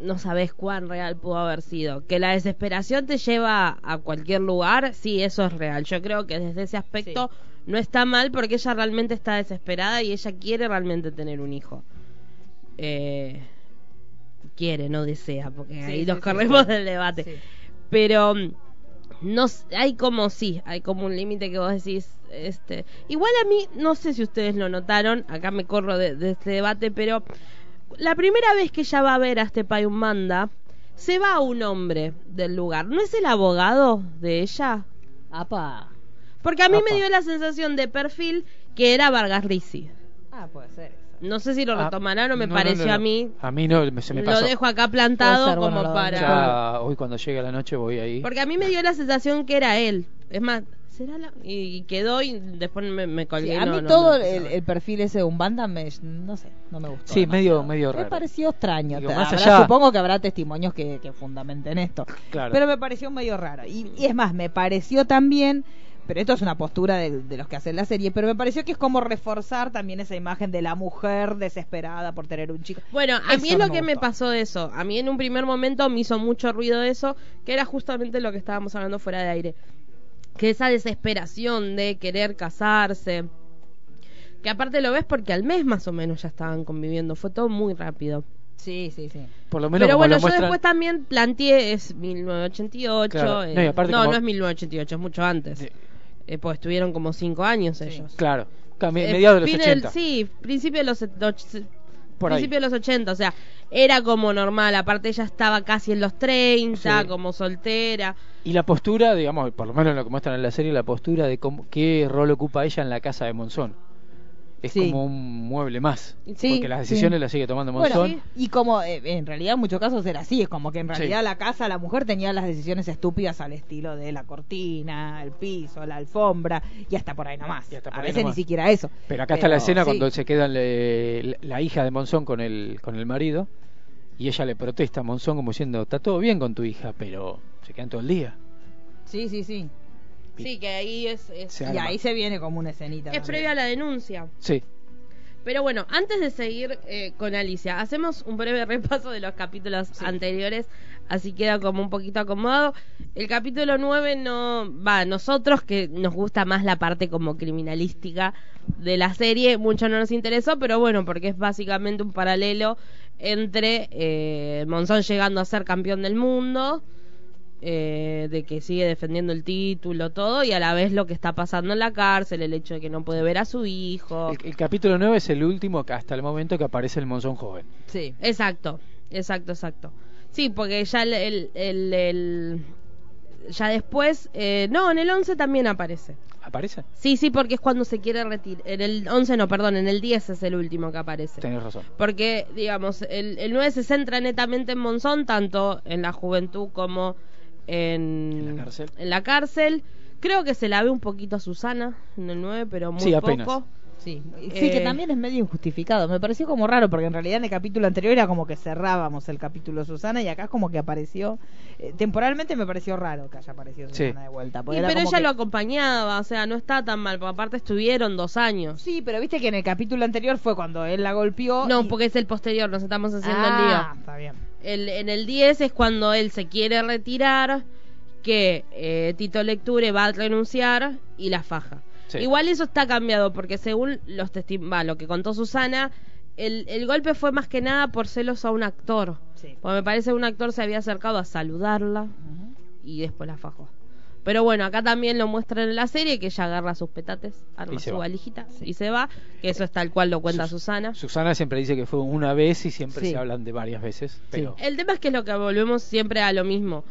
no sabes cuán real pudo haber sido. Que la desesperación te lleva a cualquier lugar, sí, eso es real. Yo creo que desde ese aspecto no está mal porque ella realmente está desesperada y ella quiere realmente tener un hijo. Eh, quiere, no desea, porque Sí, ahí nos sí, corremos del debate. Pero mm, no hay como sí, hay como un límite que vos decís, este, igual a mí no sé si ustedes lo notaron, acá me corro de, de este debate, pero la primera vez que ella va a ver a este Payumanda, se va un hombre del lugar, ¿no es el abogado de ella? Apa. Porque a mí Apa. me dio la sensación de perfil que era Vargas Risi. Ah, puede ser. No sé si lo Ah, retomarán o me no, pareció no, no. a mí. A mí no, me- se me Lo pasó. dejo acá plantado ser, como lo- para... Ya hoy cuando llegue la noche voy ahí. Porque a mí me dio la sensación que era él. Es más, ¿será la...? Y quedó y después me, me Sí, colgué. a mí no todo me el, perfil ese de un banda me, no sé, no me gustó. Sí, demasiado. medio- medio Me raro. pareció extraño. Digo, Te- más habrá- allá- Supongo que habrá testimonios que, que fundamenten esto. Claro. Pero me pareció medio raro. Y, y es más, me pareció también, pero esto es una postura de, de los que hacen la serie, pero me pareció que es como reforzar también esa imagen de la mujer desesperada por tener un chico. Bueno, a mí Eso es lo no que me pasó de eso. A mí en un primer momento me hizo mucho ruido eso, que era justamente lo que estábamos hablando fuera de aire. Que esa desesperación de querer casarse. Que aparte lo ves porque al mes más o menos ya estaban conviviendo. Fue todo muy rápido. Sí, sí, sí. Por lo menos Pero bueno, lo yo muestran- después también planteé, es 1988. Claro. eh, No, y aparte no, como- no es 1988, es mucho antes. Sí. Eh, pues estuvieron como cinco años ellos. Claro. Eh, mediados de los fin del- 80. sí, principio de los, Por ahí. principio de los 80, o sea, era como normal, aparte ella estaba casi en los 30, Sí. como soltera. Y la postura, digamos, por lo menos en lo que muestran en la serie, la postura de cómo, qué rol ocupa ella en la casa de Monzón. Es Sí. como un mueble más. Sí, porque las decisiones sí. las sigue tomando Bueno, Monzón. y como eh, en realidad en muchos casos era así, es como que en realidad la casa, la mujer tenía las decisiones estúpidas al estilo de la cortina, el piso, la alfombra y hasta por ahí nomás. Por A ahí veces nomás. ni siquiera eso. Pero acá está la escena cuando se queda le- la hija de Monzón con el, con el marido y ella le protesta a Monzón como diciendo, está todo bien con tu hija, pero se quedan todo el día. Sí, sí, sí. Sí, que ahí es, es, Se Y arma. ahí se viene como una escenita. es previa a la denuncia. Sí, Pero bueno, antes de seguir eh, con Alicia, hacemos un breve repaso de los capítulos anteriores, así queda como un poquito acomodado. El capítulo 9 no va, a nosotros que nos gusta más la parte como criminalística de la serie, mucho no nos interesó, pero bueno, porque es básicamente un paralelo entre eh, Monzón llegando a ser campeón del mundo. Eh, de que sigue defendiendo el título, todo, y a la vez lo que está pasando en la cárcel, el hecho de que no puede ver a su hijo. el, el capítulo 9 es el último que hasta el momento que aparece el Monzón joven. Sí. Exacto, exacto, exacto. Sí, porque ya el, el, el- el- ya después, eh, no, en el 11 también aparece. ¿Aparece? Sí, sí, porque es cuando se quiere retirar. En el 11 no, perdón, en el 10 es el último que aparece. Tenés razón. Porque, digamos, el, el 9 se centra netamente en Monzón, tanto en la juventud como en, En la cárcel. en la cárcel. Creo que se la ve un poquito a Susana en el 9, pero muy Sí, apenas. poco. Sí, sí Eh, que también es medio injustificado. Me pareció como raro porque en realidad en el capítulo anterior era como que cerrábamos el capítulo Susana y acá es como que apareció. eh, temporalmente me pareció raro que haya aparecido Sí. Susana de vuelta. era pero ella que- lo acompañaba, o sea, no está tan mal, porque aparte estuvieron dos años. Sí, pero viste que en el capítulo anterior fue cuando él la golpeó. No, y- porque es el posterior, nos estamos haciendo ah, el lío. está bien. El, en el 10 es cuando él se quiere retirar, que eh, Tito Lecture va a renunciar y la faja. Sí. Igual eso está cambiado, porque según los va, lo que contó Susana, el, el golpe fue más que nada por celos a un actor. Sí. Porque me parece que un actor se había acercado a saludarla y después la fajó. Pero bueno, acá también lo muestran en la serie que ella agarra sus petates, arma su va. valijita y se va, que eso es tal cual lo cuenta Sus- Susana. Susana siempre dice que fue una vez y siempre Sí. se hablan de varias veces. Pero El tema es que es lo que volvemos siempre a lo mismo.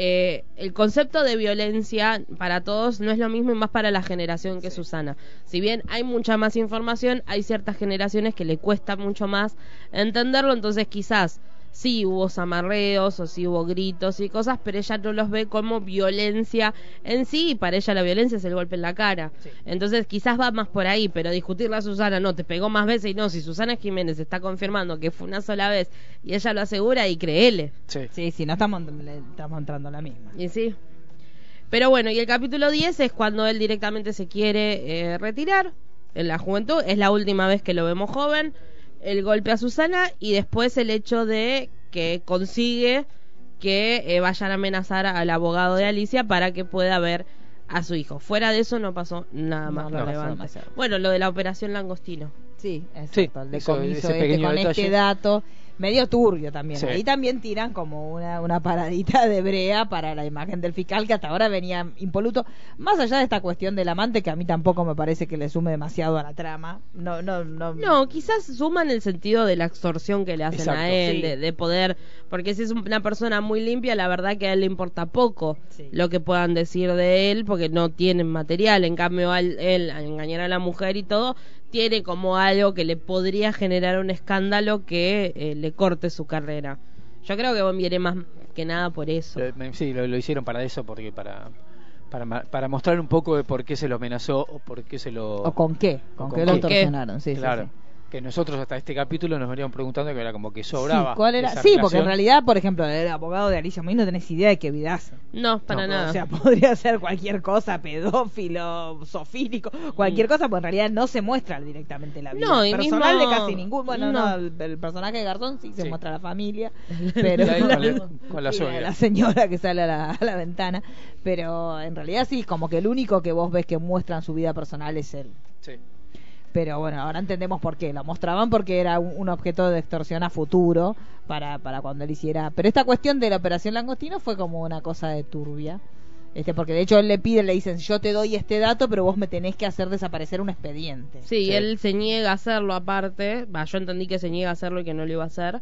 Eh, el concepto de violencia para todos no es lo mismo y más para la generación que Susana. Si bien hay mucha más información, hay ciertas generaciones que le cuesta mucho más entenderlo, entonces quizás sí hubo zamarreos o sí hubo gritos y cosas, pero ella no los ve como violencia en sí y para ella la violencia es el golpe en la cara. Sí. Entonces quizás va más por ahí, pero discutirle a Susana, no, te pegó más veces y no, si Susana Jiménez está confirmando que fue una sola vez y ella lo asegura y créele. sí. Sí, sí, no estamos, le- estamos entrando la misma. Y sí. Pero bueno, y el capítulo 10 es cuando él directamente se quiere eh, retirar en la juventud. Es la última vez que lo vemos joven. El golpe a Susana y después el hecho de que consigue que eh, vayan a amenazar al abogado de Alicia para que pueda ver a su hijo. Fuera de eso no pasó nada más no relevante. Bueno, lo de la operación Langostino. Sí, es Sí, cierto, el eso- decomiso ese este con este dato, medio turbio también. Sí. Ahí también tiran como una, una paradita de brea para la imagen del fiscal que hasta ahora venía impoluto. Más allá de esta cuestión del amante que a mí tampoco me parece que le sume demasiado a la trama. No, no, no. No, quizás suma en el sentido de la extorsión que le hacen Exacto, a él, sí. de, de poder, porque si es una persona muy limpia, la verdad que a él le importa poco Sí. lo que puedan decir de él, porque no tienen material. En cambio, al, él, al engañar a la mujer y todo, tiene como algo que le podría generar un escándalo que eh, le corte su carrera. Yo creo que viene más que nada por eso. Eh, Sí, lo, lo hicieron para eso, porque para, para, para mostrar un poco de por qué se lo amenazó o por qué se lo... ¿O con qué? ¿Con, qué lo torsionaron? Sí, sí, claro. sí. Que nosotros hasta este capítulo nos veníamos preguntando que era como que sobraba. Sí, ¿cuál era? Sí, porque en realidad, por ejemplo, el abogado de Alicia Moín no tenés idea de qué vida hace. No, para No, nada. O sea, podría ser cualquier cosa, pedófilo, sofílico, cualquier cosa, pues en realidad no se muestra directamente la vida No, y personal mismo- de casi ningún. Bueno, no, no. el, personaje de Garzón sí se Sí. muestra la familia, pero con la- con la y suegra. la señora que sale a la, a la ventana, pero en realidad sí, como que el único que vos ves que muestran su vida personal es él. Sí. Pero bueno, ahora entendemos por qué. Lo mostraban porque era un, un objeto de extorsión a futuro para, para cuando él hiciera. Pero esta cuestión de la operación Langostino fue como una cosa de turbia. Este, porque de hecho él le pide, le dicen, yo te doy este dato, pero vos me tenés que hacer desaparecer un expediente. Sí, Sí. él se niega a hacerlo aparte. Va, yo entendí que se niega a hacerlo y que no lo iba a hacer.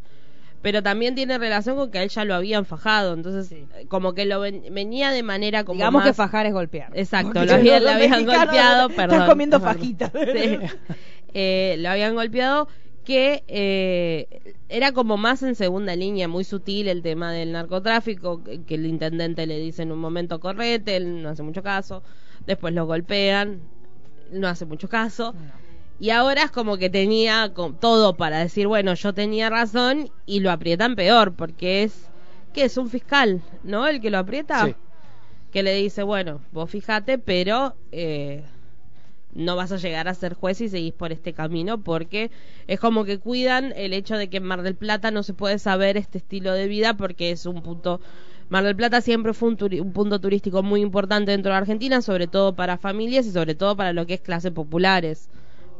Pero también tiene relación con que a él ya lo habían fajado. Entonces, Sí. eh, como que lo ven- venía de manera como. Digamos más- que fajar es golpear. Exacto, lo habían- lo habían golpeado, perdón. comiendo Perdón. fajitas. Sí. Eh, lo habían golpeado que eh, era como más en segunda línea, muy sutil el tema del narcotráfico, que que el intendente le dice en un momento correte, él no hace mucho caso, después lo golpean, no hace mucho caso, y ahora es como que tenía todo para decir, bueno, yo tenía razón y lo aprietan peor, porque es, que es un fiscal, ¿no? El que lo aprieta Sí. que le dice, bueno, vos fijate, pero eh, no vas a llegar a ser juez si seguís por este camino, porque es como que cuidan el hecho de que en Mar del Plata no se puede saber este estilo de vida porque es un punto... Mar del Plata siempre fue un, turi- un punto turístico muy importante dentro de Argentina, sobre todo para familias y sobre todo para lo que es clases populares.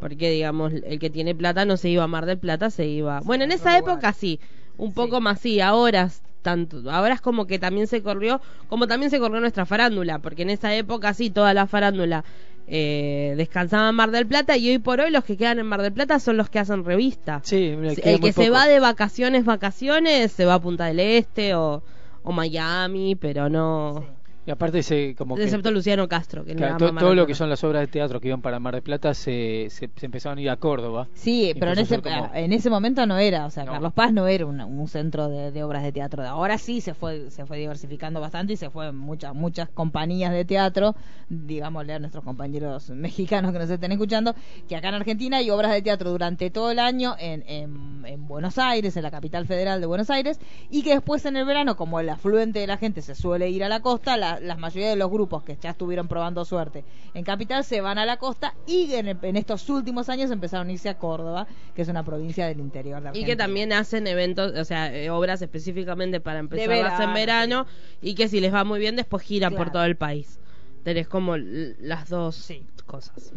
Porque, digamos, el que tiene plata no se iba a Mar del Plata, se iba... Bueno, en esa época sí, un poco más sí, ahora tanto, ahora es como que también se corrió, como también se corrió nuestra farándula, porque en esa época sí, toda la farándula eh, descansaba en Mar del Plata y hoy por hoy los que quedan en Mar del Plata son los que hacen revista. Sí, mira, el que se va de vacaciones, vacaciones, se va a Punta del Este o, o Miami, pero no... Y aparte se como que Excepto Luciano Castro, que claro, to- todo lo que son las obras de teatro que iban para Mar del Plata se, se, se empezaban a ir a Córdoba. Sí, pero en ese, como- en ese momento no era, o sea, No. Carlos Paz no era una- un centro de, de obras de teatro. Ahora sí se fue se fue diversificando bastante y se fue muchas muchas compañías de teatro, digámosle a nuestros compañeros mexicanos que nos estén escuchando, que acá en Argentina hay obras de teatro durante todo el año en, en, en Buenos Aires, en la capital federal de Buenos Aires, y que después en el verano, como el afluente de la gente se suele ir a la costa, la, la mayoría de los grupos que ya estuvieron probando suerte en capital se van a la costa y en, el- en estos últimos años empezaron a irse a Córdoba, que es una provincia del interior de Y que también hacen eventos, o sea, eh, obras específicamente para empezar verano, en verano y que si les va muy bien después giran por todo el país. Tenés como l- las dos Sí. cosas.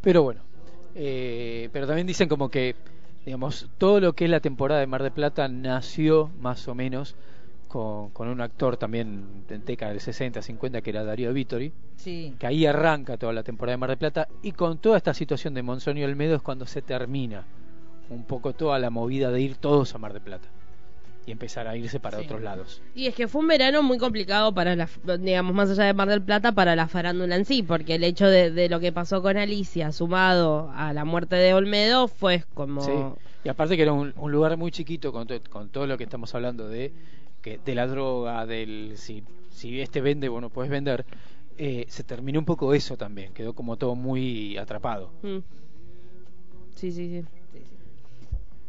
Pero bueno, eh, pero también dicen como que, digamos, todo lo que es la temporada de Mar del Plata nació más o menos con, con un actor también de década del 60, 50 que era Darío Vittori, Sí. que ahí arranca toda la temporada de Mar del Plata y con toda esta situación de Monzón y Olmedo es cuando se termina un poco toda la movida de ir todos a Mar del Plata y empezar a irse para Sí. otros lados. Y es que fue un verano muy complicado para la, digamos, más allá de Mar del Plata, para la farándula en sí, porque el hecho de, de lo que pasó con Alicia, sumado a la muerte de Olmedo, fue como... Sí. Y aparte que era un, un lugar muy chiquito con, to- con todo lo que estamos hablando de que de la droga, del si, si este vende, bueno, puedes vender. eh, se terminó un poco eso también, quedó como todo muy atrapado. Mm. Sí, sí, sí.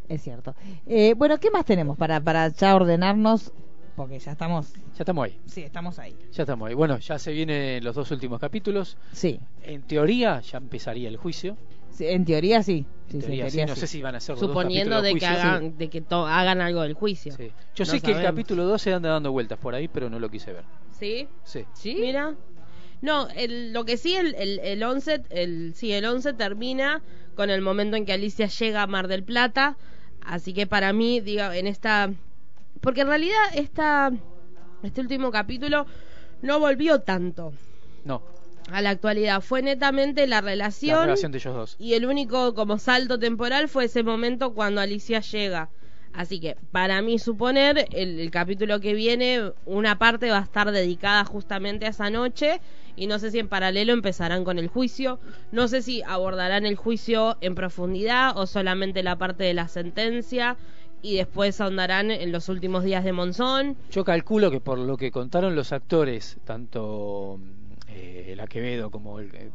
Es cierto. Eh, bueno, ¿qué más tenemos para, para ya ordenarnos? Porque ya estamos, Ya estamos ahí, sí, estamos ahí. ya estamos ahí. Bueno, ya se vienen los dos últimos capítulos. Sí, En teoría ya empezaría el juicio. En teoría sí. Sí, teoría, sí, no sí. sé si van a dos Suponiendo de que hagan, de que to- hagan algo del juicio. Sí. Yo No sé que el capítulo 2 se anda dando vueltas por ahí, pero no lo quise ver. ¿Sí? Sí. ¿Sí? Mira. No, el, lo que sí, el, el, el 11, el, sí, el 11 termina con el momento en que Alicia llega a Mar del Plata. Así que para mí, diga, en esta... Porque en realidad esta, este último capítulo no volvió tanto No, a la actualidad. Fue netamente la la relación, relación de ellos dos. y el único como salto temporal fue ese momento cuando Alicia llega. Así que para mí suponer, el, el capítulo que viene, una parte va a estar dedicada justamente a esa noche y no sé si en paralelo empezarán con el juicio, no sé si abordarán el juicio en profundidad o solamente la parte de la sentencia y después ahondarán en los últimos días de Monzón. Yo calculo que por lo que contaron los actores, tanto eh, el Aquevedo como el eh,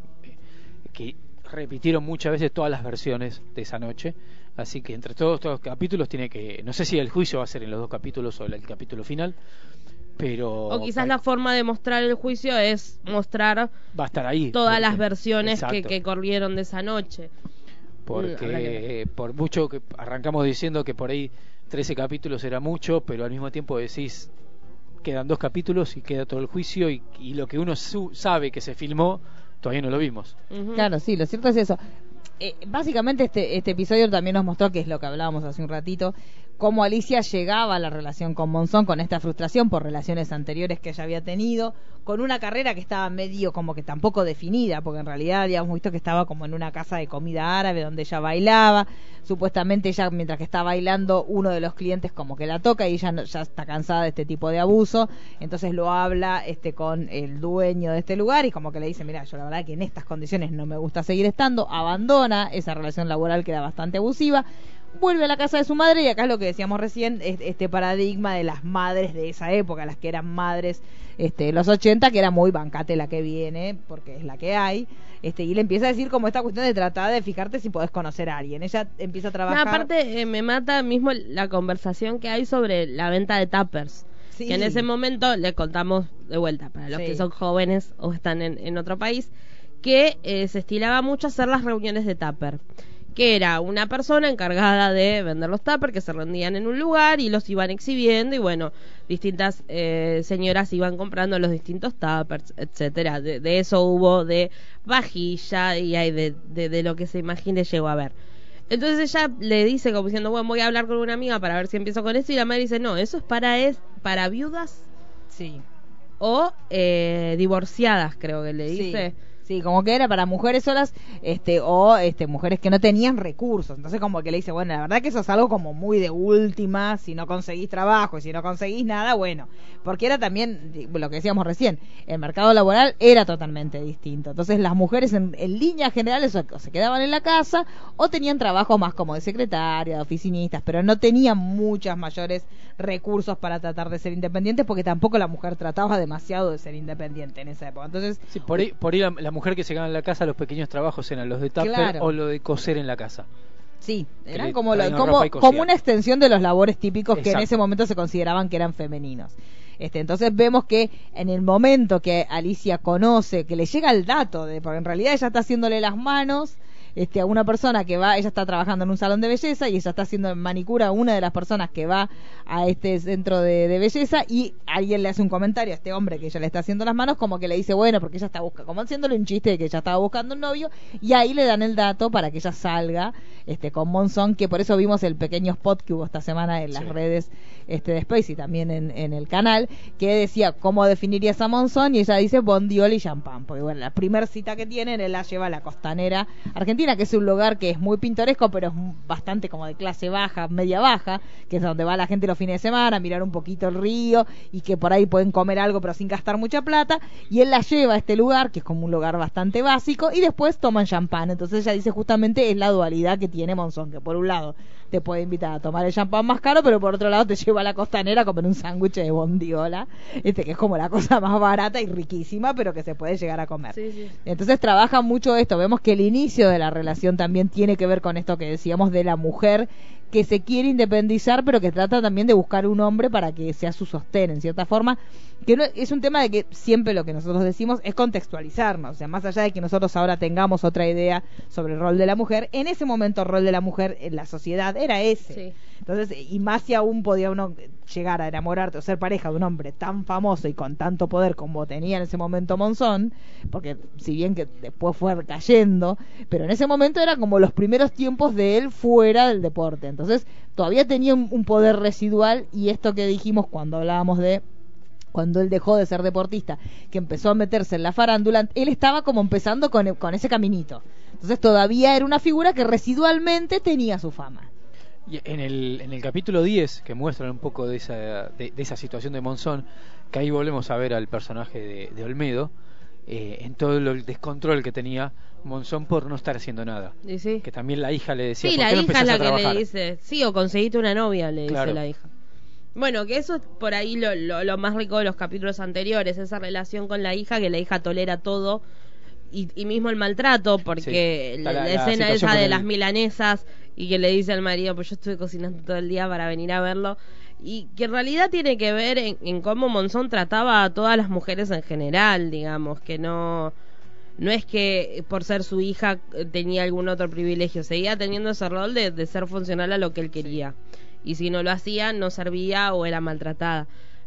que repitieron muchas veces todas las versiones de esa noche, así que entre todos estos capítulos tiene que, no sé si el juicio va a ser en los dos capítulos o el, el capítulo final, pero O quizás la forma de mostrar el juicio es mostrar va a estar ahí todas porque- las versiones que, corrieron de esa noche. porque que por mucho que arrancamos diciendo que por ahí 13 capítulos era mucho, pero al mismo tiempo decís quedan dos capítulos y queda todo el juicio y, y lo que uno su- sabe que se filmó todavía no lo vimos. Claro, sí, lo cierto es eso. Eh, básicamente este, este episodio también nos mostró, que es lo que hablábamos hace un ratito, cómo Alicia llegaba a la relación con Monzón con esta frustración por relaciones anteriores que ella había tenido, con una carrera que estaba medio como que tampoco definida, porque en realidad habíamos visto que estaba como en una casa de comida árabe donde ella bailaba, supuestamente ella mientras que está bailando uno de los clientes como que la toca y ella no- ya está cansada de este tipo de abuso, entonces lo habla este con el dueño de este lugar y como que le dice, mira, yo la verdad que en estas condiciones no me gusta seguir estando, abandona esa relación laboral que era bastante abusiva, vuelve a la casa de su madre y acá es lo que decíamos recién, es- este paradigma de las madres de esa época, las que eran madres este, de los 80, que era muy bancate la que viene, porque es la que hay, este, y le empieza a decir como esta cuestión de tratar de fijarte si podés conocer a alguien. Ella empieza a No, trabajar... aparte, eh, me mata mismo la conversación que hay sobre la venta de tuppers. Sí. Que en ese momento le contamos de vuelta, para los Sí. que son jóvenes o están en, en otro país, que eh, se estilaba mucho hacer las reuniones de tupper. Que era una persona encargada de vender los tuppers que se rendían en un lugar y los iban exhibiendo y bueno, distintas eh, señoras iban comprando los distintos tuppers, etcétera. De, de eso hubo de vajilla y hay de, de, de lo que se imagine llegó a ver. Entonces ella le dice como diciendo, bueno, voy a hablar con una amiga para ver si empiezo con eso y la madre dice, no, eso es para es para viudas Sí. o eh, divorciadas, creo que le dice. Sí, como que era para mujeres solas este o este mujeres que no tenían recursos. Entonces como que le dice, bueno, la verdad que eso es algo como muy de última, si no conseguís trabajo si no conseguís nada, bueno, porque era también lo que decíamos recién, el mercado laboral era totalmente distinto. Entonces las mujeres en, en líneas generales o, se quedaban en la casa o tenían trabajo más como de secretaria, de oficinistas, pero no tenían muchas mayores recursos para tratar de ser independientes porque tampoco la mujer trataba demasiado de ser independiente en esa época. Entonces Sí, por ahí, por la, la mujer que se queda en la casa, los pequeños trabajos eran los de tupper Claro. o lo de coser en la casa. Sí, eran como, lo- como, como una extensión de los labores típicos que en ese momento se consideraban que eran femeninos. Este, entonces vemos que en el momento que Alicia conoce, que le llega el dato, de, porque en realidad ella está haciéndole las manos este, a una persona que va, ella está trabajando en un salón de belleza y ella está haciendo manicura a una de las personas que va a este centro de, de belleza y alguien le hace un comentario a este hombre que ella le está haciendo las manos como que le dice, bueno, porque ella está buscando, como haciéndole un chiste de que ella estaba buscando un novio y ahí le dan el dato para que ella salga este con Monzón, que por eso vimos el pequeño spot que hubo esta semana en las Sí. redes este de Space y también en, en el canal, que decía cómo definirías a Monzón y ella dice bondiola y champán, porque bueno, la primera cita que tienen, él la lleva a la costanera argentina, que es un lugar que es muy pintoresco, pero es bastante como de clase baja, media baja, que es donde va la gente los fines de semana a mirar un poquito el río y que por ahí pueden comer algo pero sin gastar mucha plata, y él la lleva a este lugar, que es como un lugar bastante básico, y después toman champán, entonces ella dice justamente es la dualidad que tiene Monzón, que por un lado te puede invitar a tomar el champán más caro, pero por otro lado te lleva a la costanera a comer un sándwich de bondiola, este que es como la cosa más barata y riquísima, pero que se puede llegar a comer. Sí, sí. Entonces trabaja mucho esto. Vemos que el inicio de la relación también tiene que ver con esto que decíamos de la mujer que se quiere independizar, pero que trata también de buscar un hombre para que sea su sostén, en cierta forma. Que no, es un tema de que siempre lo que nosotros decimos es contextualizarnos. O sea, más allá de que nosotros ahora tengamos otra idea sobre el rol de la mujer, en ese momento el rol de la mujer en la sociedad era ese. Sí. Entonces, y más si aún podía uno llegar a enamorarte o ser pareja de un hombre tan famoso y con tanto poder como tenía en ese momento Monzón, porque si bien que después fue cayendo, pero en ese momento era como los primeros tiempos de él fuera del deporte. Entonces, todavía tenía un, un poder residual y esto que dijimos cuando hablábamos de cuando él dejó de ser deportista, que empezó a meterse en la farándula, él estaba como empezando con, con ese caminito. Entonces todavía era una figura que residualmente tenía su fama. Y en el, en el capítulo 10, que muestran un poco de esa, de, de esa situación de Monzón, que ahí volvemos a ver al personaje de, de Olmedo, eh, en todo el descontrol que tenía Monzón por no estar haciendo nada. Y sí. Que también la hija le decía, Sí, ¿por la qué no hija es la que le dice, sí, o conseguiste una novia, le Claro. dice la hija. Bueno, que eso es por ahí lo, lo, lo más rico de los capítulos anteriores, esa relación con la hija, que la hija tolera todo y, y mismo el maltrato, porque Sí. la, La- escena esa de el- las milanesas y que le dice al marido, pues yo estuve cocinando todo el día para venir a verlo, y que en realidad tiene que ver en, en cómo Monzón trataba a todas las mujeres en general, digamos, que no no es que por ser su hija eh, tenía algún otro privilegio, seguía teniendo ese rol de, de ser funcional a lo que él quería. Y si no lo hacía, no servía o era maltratada.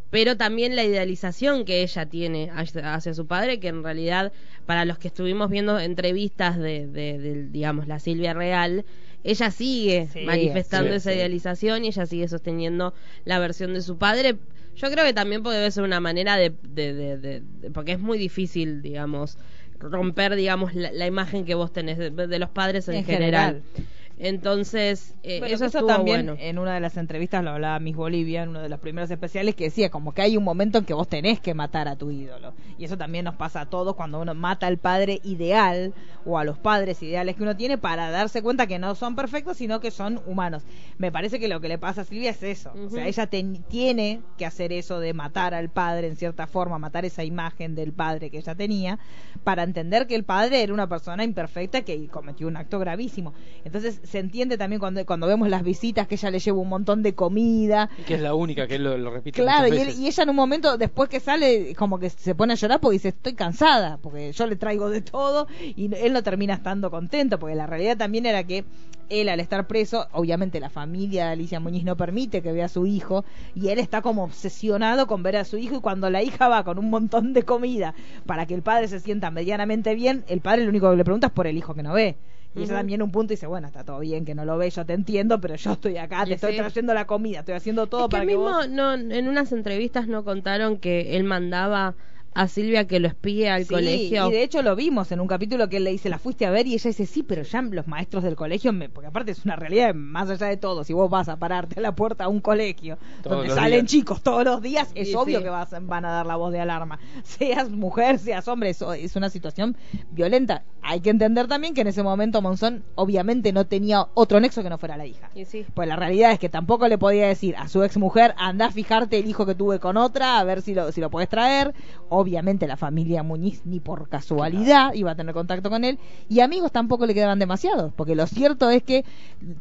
Pero también la idealización que ella tiene hacia, hacia su padre, que en realidad, para los que estuvimos viendo entrevistas de, de- de, digamos, la Silvia Real, ella sigue Sí, manifestando sí, esa sí. idealización y ella sigue sosteniendo la versión de su padre. Yo creo que también puede ser una manera de, de, de- de- de- porque es muy difícil, digamos, romper, digamos, la, la imagen que vos tenés de, de los padres en, En general. general. Entonces, eh, Bueno, eso eso también bueno. en una de las entrevistas lo hablaba Miss Bolivia, en uno de los primeros especiales, que decía como que hay un momento en que vos tenés que matar a tu ídolo. Y eso también nos pasa a todos cuando uno mata al padre ideal o a los padres ideales que uno tiene para darse cuenta que no son perfectos, sino que son humanos. Me parece que lo que le pasa a Silvia es eso. O sea, ella ten- tiene que hacer eso de matar al padre en cierta forma, matar esa imagen del padre que ella tenía, para entender que el padre era una persona imperfecta que cometió un acto gravísimo. Entonces se entiende también cuando, cuando vemos las visitas que ella le lleva un montón de comida. Y que es la única que él lo, lo repite Claro, y, él- y ella en un momento, después que sale, como que se pone a llorar porque dice, estoy cansada, porque yo le traigo de todo, y él no termina estando contento, porque la realidad también era que él al estar preso, obviamente la familia de Alicia Muñiz no permite que vea a su hijo, y él está como obsesionado con ver a su hijo, y cuando la hija va con un montón de comida para que el padre se sienta medianamente bien, el padre lo único que le pregunta es por el hijo que no ve. Y ella Ujú. también en un punto dice, bueno, está todo bien que no lo ve, yo te entiendo, pero yo estoy acá, te Y estoy sí. trayendo la comida, estoy haciendo todo es para que mismo vos... no, en unas entrevistas no contaron que él mandaba a Silvia que lo espíe al Sí, colegio. Y de hecho lo vimos en un capítulo que él le dice, la fuiste a ver y ella dice, sí, pero ya los maestros del colegio, me... porque aparte es una realidad más allá de todo, si vos vas a pararte a la puerta a un colegio Todos donde salen días. chicos todos los días, es Sí, obvio sí. que vas, van a dar la voz de alarma. Seas mujer, seas hombre, eso es una situación violenta. Hay que entender también que en ese momento Monzón obviamente no tenía otro nexo que no fuera la hija. Y sí. Pues la realidad es que tampoco le podía decir a su ex mujer, anda a fijarte el hijo que tuve con otra, a ver si lo, si lo puedes traer. Obviamente la familia Muñiz ni por casualidad iba a tener contacto con él. Y amigos tampoco le quedaban demasiados, porque lo cierto es que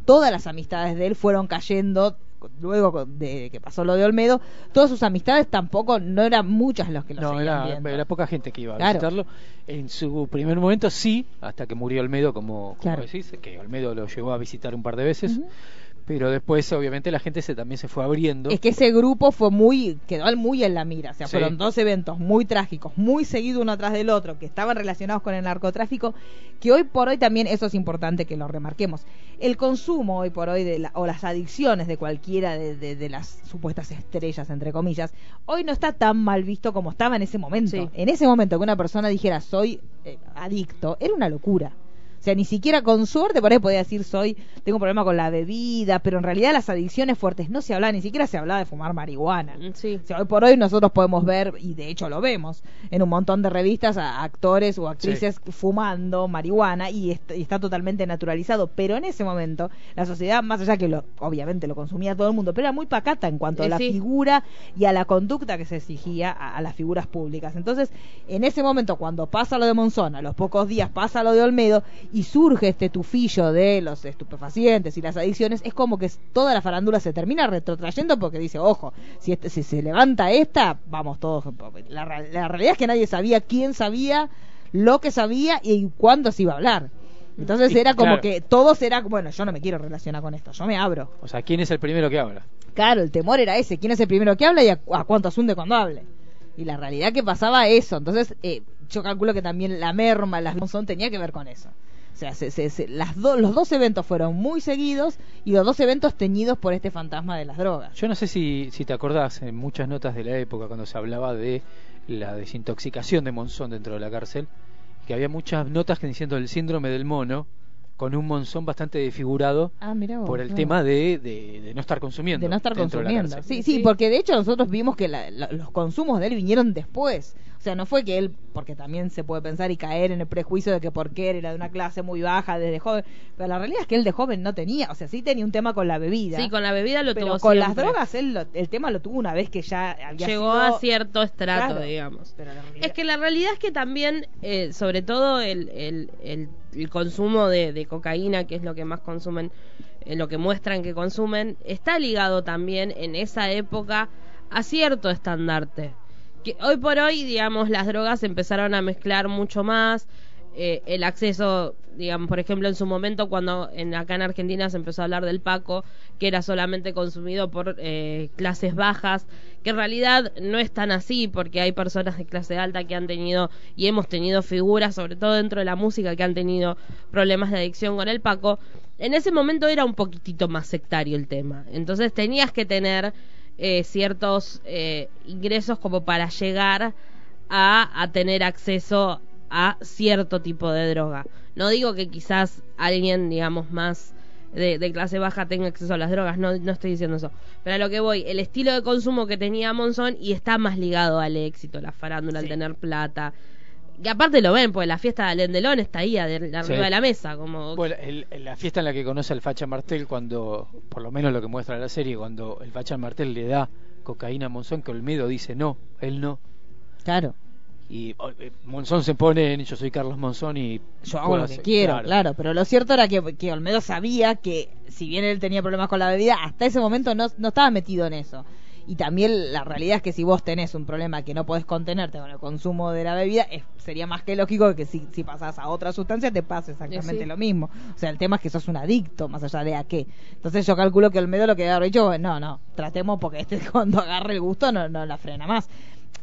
todas las amistades de él fueron cayendo. Luego de que pasó lo de Olmedo, todas sus amistades tampoco, no eran muchas los que lo No, era, viendo. era poca gente que iba a Claro. visitarlo. En su primer momento sí, hasta que murió Olmedo, como, como Claro. decís, que Olmedo lo llegó a visitar un par de veces. Pero después, obviamente, la gente se también se fue abriendo. Es que ese grupo fue muy, quedó muy en la mira. O sea, Sí. fueron dos eventos muy trágicos, muy seguidos uno atrás del otro, que estaban relacionados con el narcotráfico, que hoy por hoy también eso es importante que lo remarquemos. El consumo hoy por hoy de la- o las adicciones de cualquiera de, de- de las supuestas estrellas, entre comillas, hoy no está tan mal visto como estaba en ese momento. Sí. En ese momento que una persona dijera soy eh, adicto, era una locura. O sea, ni siquiera con suerte por ahí podía decir soy, tengo un problema con la bebida, pero en realidad las adicciones fuertes no se hablaba, ni siquiera se hablaba de fumar marihuana. Mm, Sí. O sea, hoy por hoy nosotros podemos ver, y de hecho lo vemos, en un montón de revistas a actores o actrices fumando marihuana y, est- y está totalmente naturalizado. Pero en ese momento, la sociedad, más allá que lo, obviamente lo consumía todo el mundo, pero era muy pacata en cuanto a Eh, la sí. figura y a la conducta que se exigía a, a las figuras públicas. Entonces, en ese momento, cuando pasa lo de Monzón, a los pocos días pasa lo de Olmedo y surge este tufillo de los estupefacientes y las adicciones, es como que toda la farándula se termina retrotrayendo porque dice, ojo, si, este, si se levanta esta, vamos todos. La, realidad es que nadie sabía quién sabía, lo que sabía y cuándo se iba a hablar. Entonces era como claro. que todos era, bueno, yo no me quiero relacionar con esto, yo me abro. O sea, ¿quién es el primero que habla? Claro, el temor era ese, quién es el primero que habla y a, a cuántos hunde cuando hable. Y la realidad que pasaba eso, entonces eh, yo calculo que también la merma, las Monzón tenía que ver con eso. O sea, se- se- se- las do- los dos eventos fueron muy seguidos y los dos eventos teñidos por este fantasma de las drogas. Yo no sé si, si te acordás en muchas notas de la época cuando se hablaba de la desintoxicación de Monzón dentro de la cárcel, que había muchas notas que diciendo el síndrome del mono, con un Monzón bastante desfigurado Ah, vos, por el no. tema de, de, de no estar consumiendo. de no estar consumiendo. cárcel. Sí, sí, porque de hecho nosotros vimos que la- la- los consumos de él vinieron después. O sea, no fue que él, porque también se puede pensar y caer en el prejuicio de que porque él era de una clase muy baja desde joven, pero la realidad es que él de joven no tenía, o sea, sí tenía un tema con la bebida. Sí, con la bebida lo pero tuvo con las drogas él lo- el tema lo tuvo una vez que ya había Llegó sido- a cierto estrato, Claro. digamos. Pero la realidad- Es que la realidad es que también, eh, sobre todo el, el, el, el consumo de, de cocaína, que es lo que más consumen, eh, lo que muestran que consumen, está ligado también en esa época a cierto estandarte. Que hoy por hoy, digamos, las drogas empezaron a mezclar mucho más. eh, el acceso, digamos, por ejemplo, en su momento, cuando en, acá en Argentina se empezó a hablar del Paco, que era solamente consumido por eh, clases bajas, que en realidad no es tan así, porque hay personas de clase alta que han tenido y hemos tenido figuras, sobre todo dentro de la música, que han tenido problemas de adicción con el Paco. En ese momento era un poquitito más sectario el tema. Entonces tenías que tener eh, ciertos eh, ingresos como para llegar a, a tener acceso a cierto tipo de droga. No digo que quizás alguien, digamos, más de, de clase baja tenga acceso a las drogas, no, no estoy diciendo eso. Pero a lo que voy, el estilo de consumo que tenía Monzón y está más ligado al éxito, la farándula, al Sí. tener plata. Y aparte lo ven, porque la fiesta de Alain Delon está ahí arriba Sí. de la mesa, como... Bueno, el- el- la fiesta en la que conoce al Facha Martel, cuando, por lo menos lo que muestra la serie, cuando el Facha Martel le da cocaína a Monzón, que Olmedo dice no, él no. Claro. Y oh, eh, Monzón se pone en yo soy Carlos Monzón y Yo hago lo que hacer- quiero, claro. Pero lo cierto era que, que Olmedo sabía que, si bien él tenía problemas con la bebida, hasta ese momento no, no estaba metido en eso. Y también la realidad es que si vos tenés un problema que no podés contenerte con el consumo de la bebida, es- sería más que lógico que si, si pasás a otra sustancia te pase exactamente sí. lo mismo. O sea, el tema es que sos un adicto, más allá de a qué. Entonces yo calculo que Olmedo lo que había dicho, no, no, tratemos porque este cuando agarre el gusto no, no la frena más.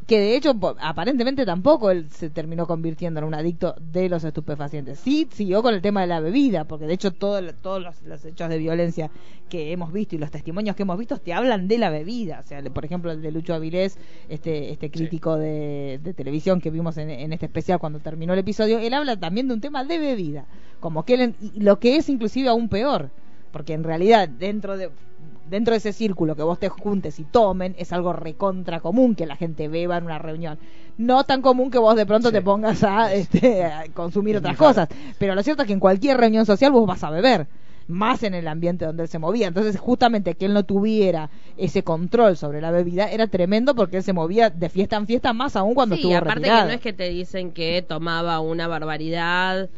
Que de hecho aparentemente tampoco él se terminó convirtiendo en un adicto de los estupefacientes. Sí siguió con el tema de la bebida, porque de hecho todo todos los, los hechos de violencia que hemos visto y los testimonios que hemos visto te hablan de la bebida. O sea, por ejemplo el de Lucho Avilés, este, este crítico de, de televisión que vimos en, en este especial cuando terminó el episodio, él habla también de un tema de bebida, como que él, lo que es inclusive aún peor, porque en realidad dentro de dentro de ese círculo que vos te juntes y tomen es algo recontra común que la gente beba en una reunión. No tan común que vos de pronto Sí. te pongas a, este, a consumir Es otras cosas. Pero lo cierto es que en cualquier reunión social vos vas a beber más en el ambiente donde él se movía. Entonces, justamente que él no tuviera ese control sobre la bebida era tremendo porque él se movía de fiesta en fiesta, más aún cuando sí, estuvo aparte retirado. que no es que te dicen que tomaba una barbaridad,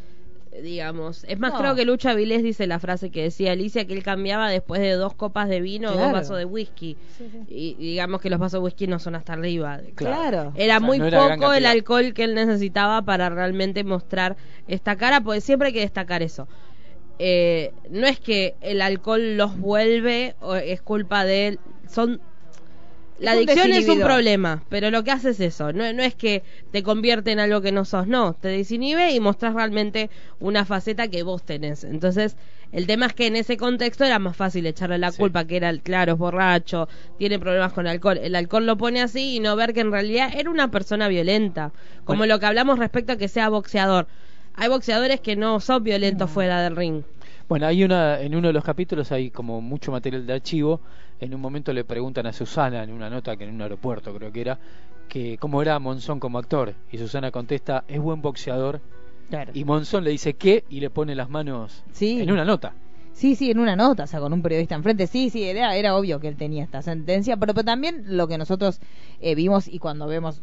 digamos. Es más, No. creo que Lucha Vilés dice la frase que decía Alicia, que él cambiaba después de dos copas de vino o dos vasos de whisky. Sí, sí. Y, digamos que los vasos de whisky no son hasta arriba. Claro. Era O sea, muy no era gran poco el alcohol que él necesitaba para realmente mostrar esta cara, porque siempre hay que destacar eso. Eh, no es que el alcohol los vuelve o es culpa de él, son la Es un adicción es un problema, pero lo que hace es eso, no, no es que te convierte en algo que no sos, no, te desinhibe y mostrás realmente una faceta que vos tenés. Entonces, el tema es que en ese contexto era más fácil echarle la Sí. culpa, que era, el claro, es borracho, tiene problemas con alcohol. El alcohol lo pone así y no ver que en realidad era una persona violenta, como Bueno. lo que hablamos respecto a que sea boxeador. Hay boxeadores que no son violentos fuera del ring. Bueno, hay una, en uno de los capítulos hay como mucho material de archivo. En un momento le preguntan a Susana en una nota que en un aeropuerto creo que era que cómo era Monzón como actor y Susana contesta es buen boxeador Claro. y Monzón le dice qué y le pone las manos Sí. en una nota. Sí, sí, en una nota, o sea, con un periodista enfrente. Sí, sí, era, era obvio que él tenía esta sentencia, pero, pero también lo que nosotros eh, vimos y cuando vemos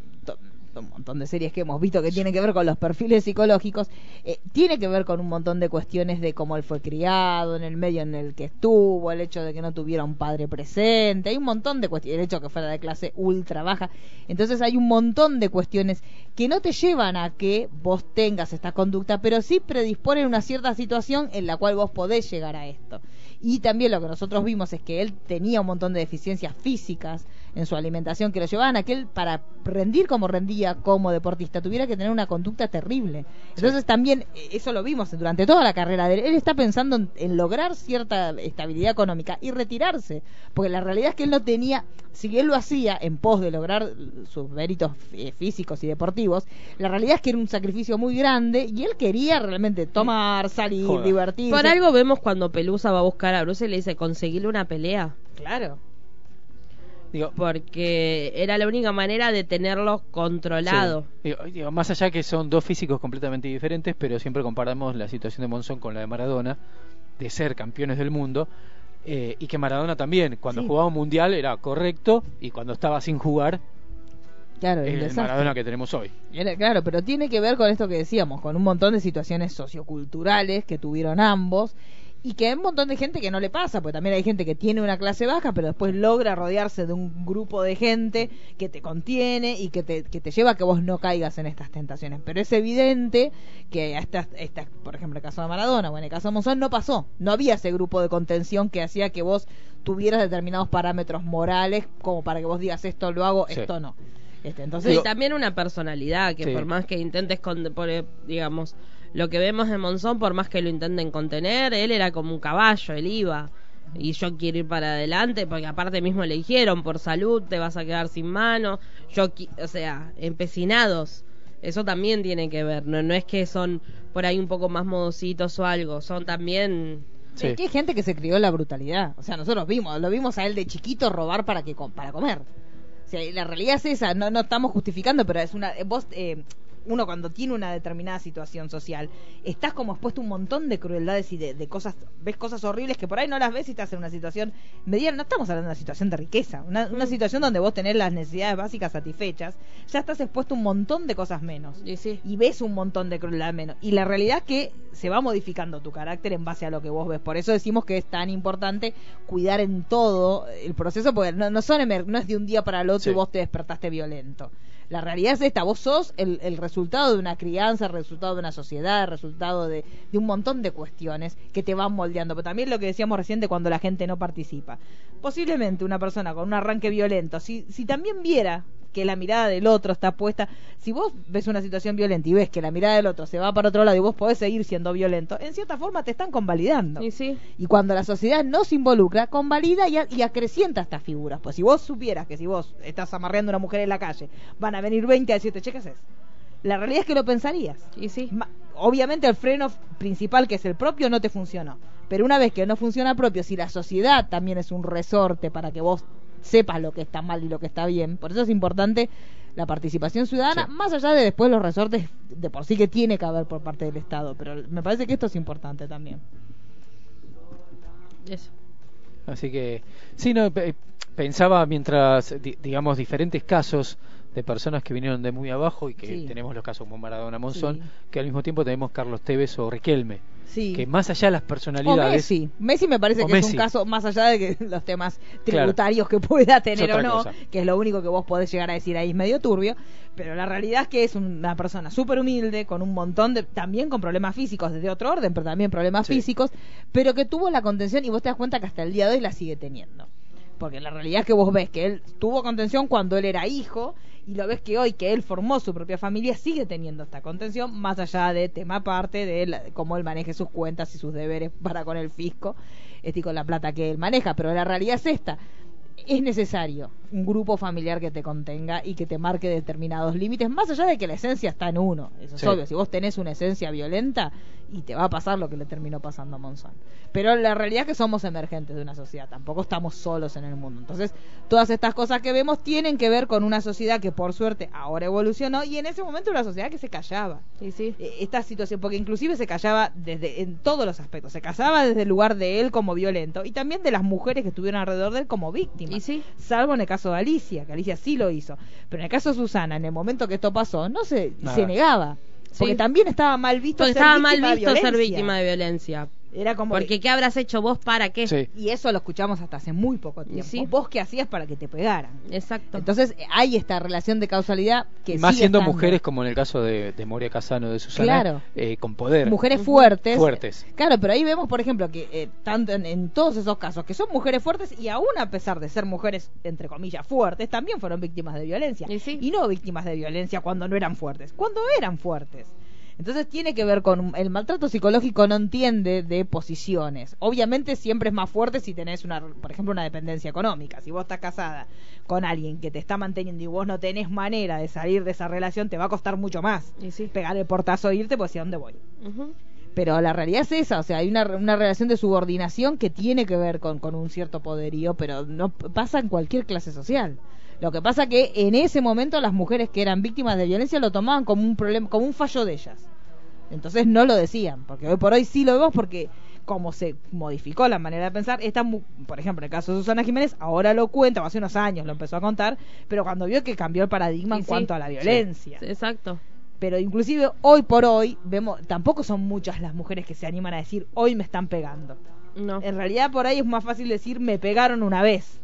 un montón de series que hemos visto que tienen que ver con los perfiles psicológicos, eh, tiene que ver con un montón de cuestiones de cómo él fue criado, en el medio en el que estuvo, el hecho de que no tuviera un padre presente, hay un montón de cuestiones, el hecho de que fuera de clase ultra baja. Entonces hay un montón de cuestiones que no te llevan a que vos tengas esta conducta, pero sí predisponen una cierta situación en la cual vos podés llegar a esto. Y también lo que nosotros vimos es que él tenía un montón de deficiencias físicas en su alimentación que lo llevaban a que él, para rendir como rendía como deportista, tuviera que tener una conducta terrible. Entonces también, eh, eso lo vimos durante toda la carrera de él, él está pensando en, en lograr cierta estabilidad económica y retirarse, porque la realidad es que él no tenía, si él lo hacía en pos de lograr sus méritos eh, físicos y deportivos, la realidad es que era un sacrificio muy grande y él quería realmente tomar, salir, Joder. divertirse. Por algo vemos cuando Pelusa va a buscar a Bruce y le dice conseguirle una pelea. Claro. Digo, Porque era la única manera de tenerlo controlado. Sí. Digo, digo, más allá que son dos físicos completamente diferentes, pero siempre comparamos la situación de Monzón con la de Maradona, de ser campeones del mundo, eh, y que Maradona también, cuando Sí. jugaba un mundial era correcto, y cuando estaba sin jugar, Claro, el. Maradona que tenemos hoy. Claro, pero tiene que ver con esto que decíamos, con un montón de situaciones socioculturales que tuvieron ambos y que hay un montón de gente que no le pasa, porque también hay gente que tiene una clase baja, pero después logra rodearse de un grupo de gente que te contiene y que te, que te lleva a que vos no caigas en estas tentaciones. Pero es evidente que a estas, estas, por ejemplo, el caso de Maradona o en el caso de Monzón no pasó. No había ese grupo de contención que hacía que vos tuvieras determinados parámetros morales como para que vos digas esto lo hago, Sí. esto no. Este, entonces, y también una personalidad que Sí. por más que intentes, con, por, digamos, lo que vemos de Monzón, por más que lo intenten contener, él era como un caballo, él iba. Y yo quiero ir para adelante, porque aparte mismo le dijeron, por salud te vas a quedar sin mano. Yo, o sea, empecinados. Eso también tiene que ver, no, no es que son por ahí un poco más modositos o algo, son también... Sí. Es que hay gente que se crió en la brutalidad. O sea, nosotros vimos, lo vimos a él de chiquito robar para que para comer. O sea, y la realidad es esa, no, no estamos justificando, pero es una vos eh, uno cuando tiene una determinada situación social, estás como expuesto a un montón de crueldades y de, de cosas, ves cosas horribles que por ahí no las ves y estás en una situación mediana, no estamos hablando de una situación de riqueza, una, una situación donde vos tenés las necesidades básicas satisfechas, ya estás expuesto a un montón de cosas menos Y sí. y ves un montón de crueldad menos. Y la realidad es que se va modificando tu carácter en base a lo que vos ves. Por eso decimos que es tan importante cuidar en todo el proceso, porque no, no, son no es de un día para el otro Sí. y vos te despertaste violento. La realidad es esta, vos sos el, el resultado de una crianza, el resultado de una sociedad, el resultado de, un montón de cuestiones que te van moldeando. Pero también lo que decíamos recién de cuando la gente no participa. Posiblemente una persona con un arranque violento, si, si también viera que la mirada del otro está puesta. Si vos ves una situación violenta y ves que la mirada del otro se va para otro lado y vos podés seguir siendo violento, en cierta forma te están convalidando. Y sí. Y cuando la sociedad no se involucra, convalida y, a- y acrecienta estas figuras. Pues si vos supieras que si vos estás amarreando a una mujer en la calle, van a venir 20 a decirte, che, ¿qué haces? La realidad es que lo pensarías. Y sí. Ma- Obviamente el freno principal, que es el propio, no te funcionó. Pero una vez que no funciona propio, si la sociedad también es un resorte para que vos sepas lo que está mal y lo que está bien, por eso es importante la participación ciudadana, Sí. más allá de después los resortes de por sí que tiene que haber por parte del Estado. Pero me parece que esto es importante también. Eso. Así que, sí, no, pe- pensaba mientras, di- digamos, diferentes casos de personas que vinieron de muy abajo y que Sí. tenemos los casos como Maradona Monzón, Sí. que al mismo tiempo tenemos Carlos Tevez o Riquelme, Sí. que más allá de las O personalidades, Messi. Messi me parece que es un caso, más allá de que los temas Claro. tributarios que pueda tener o no, cosa. que es lo único que vos podés llegar a decir ahí es medio turbio, pero la realidad es que es una persona súper humilde, con un montón de, también con problemas físicos desde otro orden, pero también problemas Sí. físicos, pero que tuvo la contención y vos te das cuenta que hasta el día de hoy la sigue teniendo. Porque la realidad es que vos ves que él tuvo contención cuando él era hijo y lo ves que hoy que él formó su propia familia sigue teniendo esta contención más allá de tema aparte de la- cómo él maneje sus cuentas y sus deberes para con el fisco este, y con la plata que él maneja pero la realidad es esta. Es necesario un grupo familiar que te contenga y que te marque determinados límites, más allá de que la esencia está en uno. Eso es Sí. obvio. Si vos tenés una esencia violenta, y te va a pasar lo que le terminó pasando a Monzón. Pero la realidad es que somos emergentes de una sociedad, tampoco estamos solos en el mundo. Entonces, todas estas cosas que vemos tienen que ver con una sociedad que por suerte ahora evolucionó y en ese momento una sociedad que se callaba. Sí, sí. Eh, esta situación, porque inclusive se callaba desde en todos los aspectos, se callaba desde el lugar de él como violento y también de las mujeres que estuvieron alrededor de él como víctimas. Y sí. Salvo en el caso de Alicia, que Alicia sí lo hizo. Pero en el caso de Susana, en el momento que esto pasó, no se, Nada. se negaba. Porque Sí. también estaba mal visto Porque ser estaba mal víctima de visto ser violencia. víctima de violencia. Era como Porque ¿qué habrás hecho vos para qué? Sí. y eso lo escuchamos hasta hace muy poco tiempo. sí. Vos qué hacías para que te pegaran. Exacto. Entonces hay esta relación de causalidad que Y más sigue siendo estando. mujeres como en el caso de, de Moria Casano de Susana, Claro. eh, con poder. mujeres fuertes. Fuertes. Claro, pero ahí vemos, por ejemplo, que eh, tanto en, en todos esos casos, que son mujeres fuertes y aún a pesar de ser mujeres, entre comillas, fuertes, también fueron víctimas de violencia. Y sí. no víctimas de violencia cuando no eran fuertes, cuando eran fuertes. Entonces tiene que ver con el maltrato psicológico no entiende de posiciones. Obviamente siempre es más fuerte si tenés una, por ejemplo, una dependencia económica. Si vos estás casada con alguien que te está manteniendo y vos no tenés manera de salir de esa relación, te va a costar mucho más Y sí. pegar el portazo e irte, pues ¿hacia dónde voy? Pero la realidad es esa, o sea, hay una, una relación de subordinación que tiene que ver con, con un cierto poderío, pero no pasa en cualquier clase social. Lo que pasa que en ese momento las mujeres que eran víctimas de violencia lo tomaban como un problema, como un fallo de ellas. Entonces no lo decían, porque hoy por hoy sí lo vemos porque como se modificó la manera de pensar, esta, por ejemplo, en el caso de Susana Jiménez, ahora lo cuenta, o hace unos años lo empezó a contar, pero cuando vio que cambió el paradigma en sí. cuanto a la violencia Sí, Exacto. pero inclusive hoy por hoy vemos tampoco son muchas las mujeres que se animan a decir hoy me están pegando No. en realidad por ahí es más fácil decir me pegaron una vez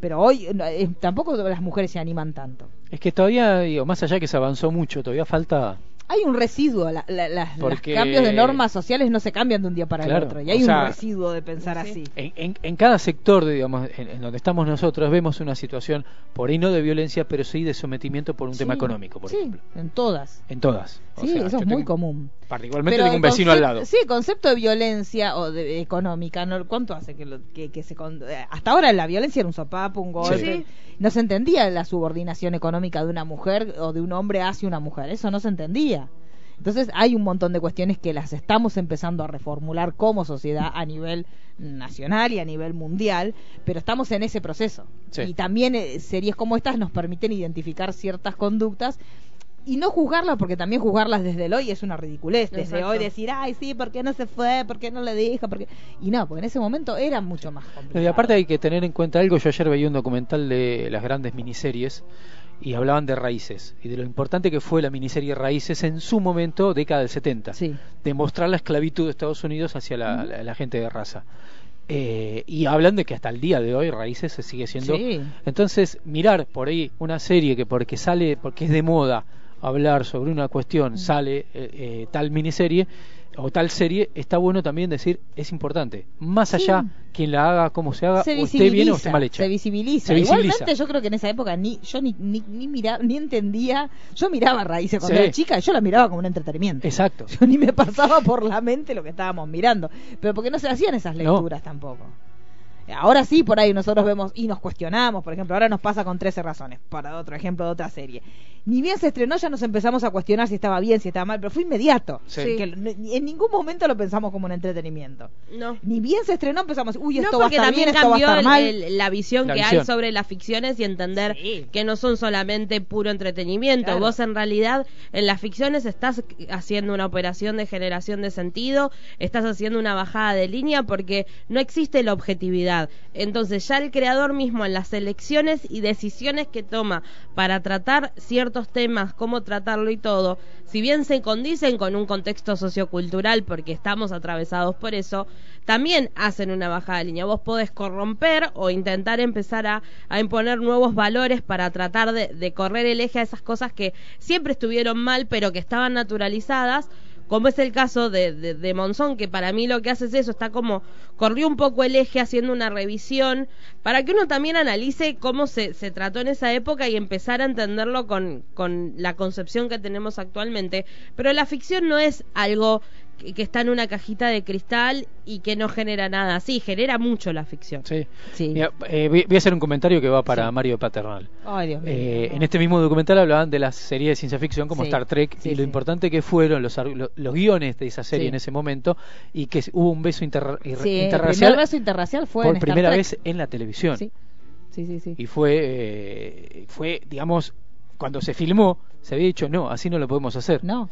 pero hoy no, eh, tampoco las mujeres se animan tanto Es que todavía, digo, más allá que se avanzó mucho, todavía falta hay un residuo la- la- las- Porque- los cambios de normas sociales no se cambian de un día para Claro, el otro y hay o sea, un residuo de pensar sí. así En, en- en cada sector, digamos, en, en donde estamos nosotros, vemos una situación, por ahí no de violencia, pero sí de sometimiento por un tema económico, por sí, ejemplo. en todas En todas. O sí sea, eso es muy común Particularmente Pero tengo un vecino al lado. Sí, el concepto de violencia o de económica, ¿no? ¿cuánto hace que, lo- que, que se... con- eh, hasta ahora la violencia era un sopapo, un golpe. Sí. No se entendía la subordinación económica de una mujer o de un hombre hacia una mujer. Eso no se entendía. Entonces hay un montón de cuestiones que las estamos empezando a reformular como sociedad a nivel nacional y a nivel mundial, pero estamos en ese proceso. Sí. Y también eh, series como estas nos permiten identificar ciertas conductas y no juzgarlas, porque también juzgarlas desde el hoy es una ridiculez. Desde Exacto. hoy decir, ay, sí, ¿por qué no se fue? ¿Por qué no le dijo? ¿Por qué? Y no, porque en ese momento era mucho más complicado. Y aparte hay que tener en cuenta algo, yo ayer veía un documental de las grandes miniseries y hablaban de Raíces y de lo importante que fue la miniserie Raíces en su momento, década del 70, Sí. demostrar la esclavitud de Estados Unidos hacia la, la- la gente de raza. Eh, y hablan de que hasta el día de hoy Raíces se sigue siendo... Sí. Entonces, mirar por ahí una serie que porque sale, porque es de moda hablar sobre una cuestión, sale eh, eh, tal miniserie, o tal serie, está bueno también decir, es importante. Más allá, quien la haga, cómo se haga, se o esté bien o esté mal hecha. se visibiliza. Se visibiliza. Igualmente yo creo que en esa época ni yo ni ni, ni miraba, ni entendía, yo miraba raíces cuando Sí. era chica, yo la miraba como un entretenimiento. Exacto. Yo ni me pasaba por la mente lo que estábamos mirando, pero porque no se hacían esas No. lecturas tampoco. Ahora sí, por ahí nosotros vemos y nos cuestionamos, por ejemplo, ahora nos pasa con 13 razones, para otro ejemplo de otra serie. Ni bien se estrenó ya nos empezamos a cuestionar si estaba bien, si estaba mal, pero fue inmediato. Sí. Que en ningún momento lo pensamos como un entretenimiento. No. Ni bien se estrenó empezamos, uy, No, esto va a estar bien, esto va a estar el- mal. el- la visión La que visión. hay sobre las ficciones y entender Sí. que no son solamente puro entretenimiento. Claro. Vos en realidad en las ficciones estás haciendo una operación de generación de sentido, estás haciendo una bajada de línea porque no existe la objetividad. Entonces ya el creador mismo en las elecciones y decisiones que toma para tratar ciertos temas, cómo tratarlo y todo, si bien se condicen con un contexto sociocultural porque estamos atravesados por eso, también hacen una bajada de línea. Vos podés corromper o intentar empezar a, imponer nuevos valores para tratar de correr el eje a esas cosas que siempre estuvieron mal pero que estaban naturalizadas como es el caso de, de, Monzón, que para mí lo que hace es eso, está como, corrió un poco el eje haciendo una revisión, para que uno también analice cómo se, se trató en esa época y empezar a entenderlo con, con la concepción que tenemos actualmente. Pero la ficción no es algo que, está en una cajita de cristal y que no genera nada. Sí, genera mucho la ficción. Sí. Sí. Mira, eh, voy a hacer un comentario que va para Sí. Mario Paternal. Ay, Dios mío. Eh, en este mismo documental hablaban de las series de ciencia ficción como Sí, Star Trek y lo importante que fueron los, guiones de esa serie en ese momento y que hubo un beso inter- el interracial primer beso interracial fue por en Star primera Trek. vez en la televisión. Sí, sí, sí. sí. Y fue, eh, fue, digamos, cuando se filmó, se había dicho, no, así no lo podemos hacer. No.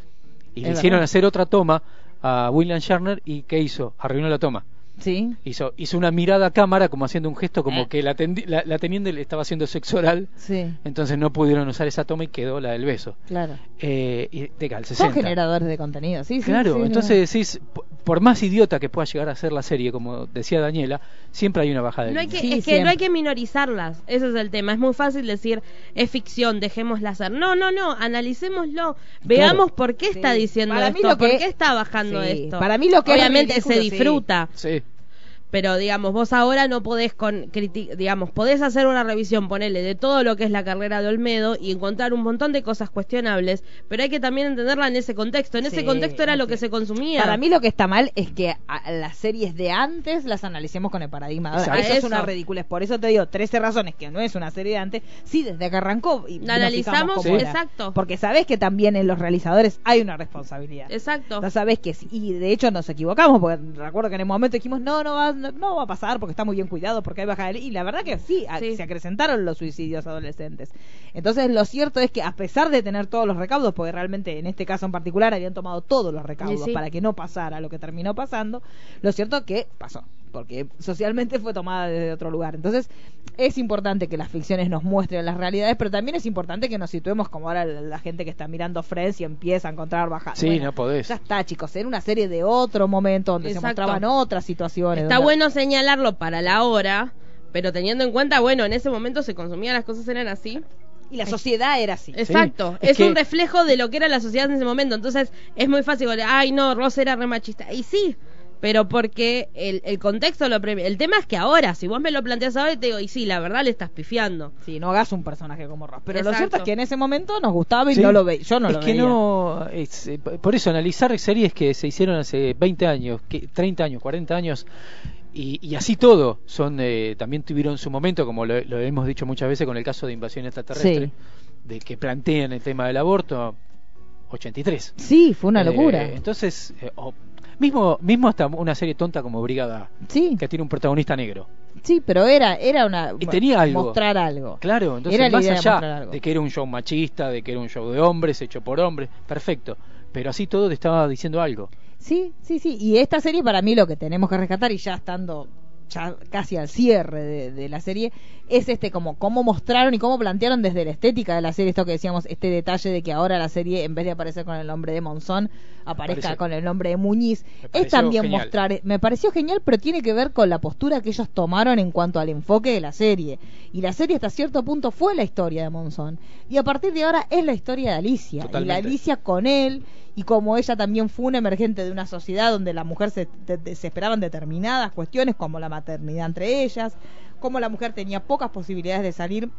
y le hicieron hacer otra toma a William Shatner y ¿qué hizo? Arruinó la toma. Sí. Hizo, hizo una mirada a cámara como haciendo un gesto como Eh. que la, la, la teniente le estaba haciendo sexo oral, Sí, entonces no pudieron usar esa toma y quedó la del beso. claro. Eh, y de Gal Son 60. generadores de contenido, sí, sí. Claro, sí, entonces decís, por más idiota que pueda llegar a ser la serie, como decía Daniela, siempre hay una bajada de No hay que, Sí, es que no hay que minorizarlas, ese es el tema. Es muy fácil decir, es ficción, dejémosla hacer. No, no, no, analicémoslo. Veamos por qué está Sí. diciendo Para mí esto, lo que- por qué está bajando Sí, esto. para mí lo que es Obviamente ridículo, se sí. disfruta, Sí, pero digamos, vos ahora no podés con digamos, podés hacer una revisión, ponerle de todo lo que es la carrera de Olmedo y encontrar un montón de cosas cuestionables, pero hay que también entenderla en ese contexto. En ese contexto era lo que se consumía. Para mí lo que está mal es que a- las series de antes las analicemos con el paradigma de ahora. Exacto. Eso, es Eso. una ridiculez. Por eso te digo, 13 razones que no es una serie de antes. Sí, desde que arrancó. Y La analizamos, Sí. exacto. Porque sabés que también en los realizadores hay una responsabilidad. Exacto. Ya sabés que sí. Y de hecho nos equivocamos, porque recuerdo que en el momento dijimos, no, no va, no, no va a pasar porque está muy bien cuidado, porque hay baja de... Y la verdad que sí, a- Sí. se acrecentaron los suicidios adolescentes. Entonces lo cierto es que a pesar de tener todos los recaudos, porque realmente en este caso en particular habían tomado todos los recaudos sí. para que no pasara lo que terminó pasando, lo cierto es que pasó. Porque socialmente fue tomada desde otro lugar. Entonces, es importante que las ficciones nos muestren las realidades, pero también es importante que nos situemos como ahora la, gente que está mirando Friends y empieza a encontrar bajadas. Sí, no podés. Ya está, chicos, era una serie de otro momento donde Exacto. se mostraban otras situaciones. Está donde- bueno señalarlo para la hora, pero teniendo en cuenta, bueno, en ese momento se consumían las cosas eran así. Y la sociedad era así. Exacto, es es, que- un reflejo de lo que era la sociedad en ese momento. Entonces es muy fácil, decir, ay no, Ross era re machista. Y sí, pero porque el, el contexto lo premia. El tema es que ahora, si vos me lo planteas ahora, te digo, y sí, la verdad le estás pifiando. Sí, no hagas un personaje como Ross. Pero lo cierto es que en ese momento nos gustaba y Sí. no lo veía. Yo no es lo que veía. no es, eh, por eso analizar series que se hicieron hace 20 años que 30 años 40 años y, y así todo son eh, también tuvieron su momento como lo, lo hemos dicho muchas veces con el caso de invasión extraterrestre Sí. de que plantean el tema del aborto 83 Sí, fue una Eh, locura. entonces eh, o- mismo mismo hasta una serie tonta como Brigada Sí, que tiene un protagonista negro sí, pero era, era una. Y tenía algo. Mostrar algo. Claro, entonces Era la más de allá algo. de que era un show machista, de que era un show de hombres, hecho por hombres, perfecto. Pero así todo te estaba diciendo algo. Sí, sí, sí. Y esta serie para mí lo que tenemos que rescatar y ya estando ya casi al cierre de, de la serie es este como cómo mostraron y cómo plantearon desde la estética de la serie esto que decíamos este detalle de que ahora la serie en vez de aparecer con el nombre de Monzón aparezca con el nombre de Muñiz. Es también genial. mostrar me pareció genial pero tiene que ver con la postura que ellos tomaron en cuanto al enfoque de la serie. Y la serie hasta cierto punto fue la historia de Monzón. Y a partir de ahora es la historia de Alicia. Y la. Alicia con él y como ella también fue una emergente de una sociedad donde la mujer se, se esperaban determinadas cuestiones como la maternidad entre ellas, como la mujer tenía pocas posibilidades de salir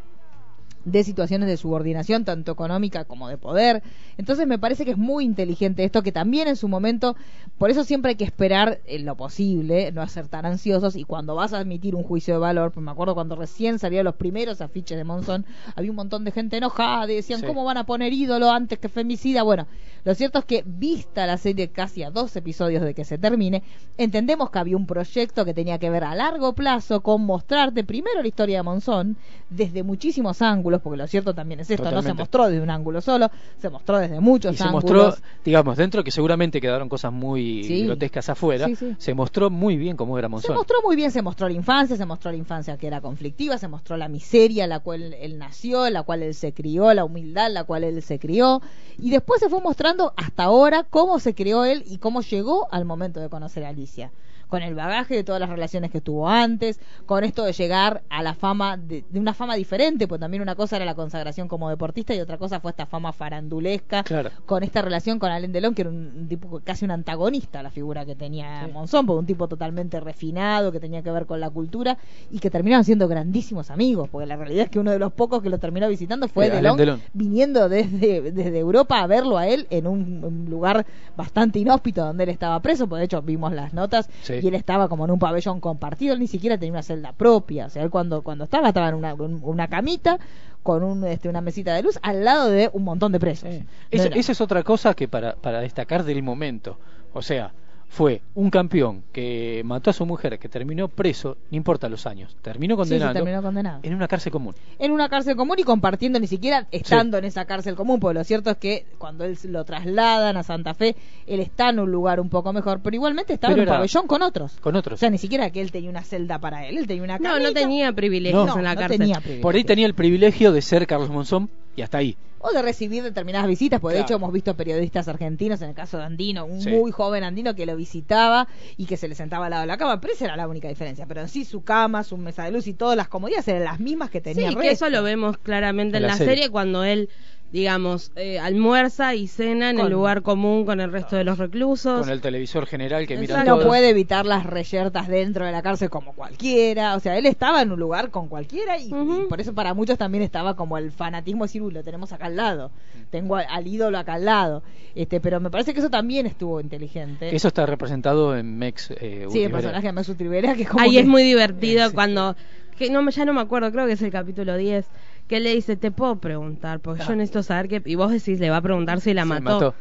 de situaciones de subordinación, tanto económica como de poder. Entonces me parece que es muy inteligente esto, que también en su momento, por eso siempre hay que esperar en lo posible, no ser tan ansiosos, y cuando vas a admitir un juicio de valor, pues me acuerdo cuando recién salieron los primeros afiches de Monzón, había un montón de gente enojada, y decían, Sí. ¿cómo van a poner ídolo antes que femicida? Bueno, lo cierto es que, vista la serie casi a dos episodios de que se termine, entendemos que había un proyecto que tenía que ver a largo plazo con mostrarte primero la historia de Monzón desde muchísimos ángulos, porque lo cierto también es esto, no se mostró desde un ángulo solo, se mostró desde muchos y se ángulos. mostró, digamos, dentro que seguramente quedaron cosas muy Sí. grotescas afuera, Sí, sí. se mostró muy bien cómo era Se Monzón. mostró muy bien, se mostró la infancia, se mostró la infancia que era conflictiva, se mostró la miseria en la cual él nació, en la cual él se crió, la humildad en la cual él se crió, y después se fue mostrando hasta ahora cómo se crió él y cómo llegó al momento de conocer a Alicia. Con el bagaje de todas las relaciones que tuvo antes, con esto de llegar a la fama, de, de una fama diferente, pues también una cosa era la consagración como deportista y otra cosa fue esta fama farandulesca, Claro. con esta relación con Alain Delon, que era un, un tipo casi un antagonista la figura que tenía Sí. Monzón, porque un tipo totalmente refinado, que tenía que ver con la cultura, y que terminaron siendo grandísimos amigos, porque la realidad es que uno de los pocos que lo terminó visitando fue Eh, Delon, Delon. viniendo desde, desde Europa a verlo a él en un, un lugar bastante inhóspito donde él estaba preso, porque de hecho vimos las notas, Sí. Y él estaba como en un pabellón compartido, él ni siquiera tenía una celda propia, o sea, él cuando, cuando estaba, estaba en una, en una camita, con un, este, una mesita de luz, al lado de un montón de presos. Sí. No esa es otra cosa que para, para destacar del momento. O sea, fue un campeón que mató a su mujer, que terminó preso, no importa los años, terminó Sí, condenado terminó condenado. en una cárcel común. en una cárcel común y compartiendo ni siquiera estando en esa cárcel común, porque lo cierto es que cuando él lo trasladan a Santa Fe, él está en un lugar un poco mejor, pero igualmente estaba Pero en un pabellón con otros. Con otros. O sea, ni siquiera que él tenía una celda para él, él tenía una No, camita. no tenía privilegios No, en la no cárcel. tenía privilegios. Por ahí tenía el privilegio de ser Carlos Monzón y hasta ahí. O de recibir determinadas visitas, porque de hecho hemos visto periodistas argentinos, en el caso de Andino, un Sí. muy joven Andino que lo visitaba y que se le sentaba al lado de la cama, pero esa era la única diferencia. Pero en sí su cama, su mesa de luz y todas las comodidades eran las mismas que tenía Sí, el que eso lo vemos claramente En en la la, serie. serie. cuando él, digamos, eh, almuerza y cena en Con- el lugar común con el resto de los reclusos. Con el televisor general que mira no puede evitar las reyertas dentro de la cárcel como cualquiera. O sea, él estaba en un lugar con cualquiera y, por eso para muchos también estaba como el fanatismo de decir, "Uy, lo tenemos acá al lado. Tengo al, al ídolo acá al lado. Este, pero me parece que eso también estuvo inteligente. Eso está representado en Mex. Eh, sí, el personaje de Mesut Rivera que es como Ahí que- es muy divertido Sí. cuando, que no me- ya no me acuerdo, creo que es el capítulo 10, que le dice, te puedo preguntar, porque yo necesito saber que... Y vos decís, le va a preguntar si la Se mató. mató.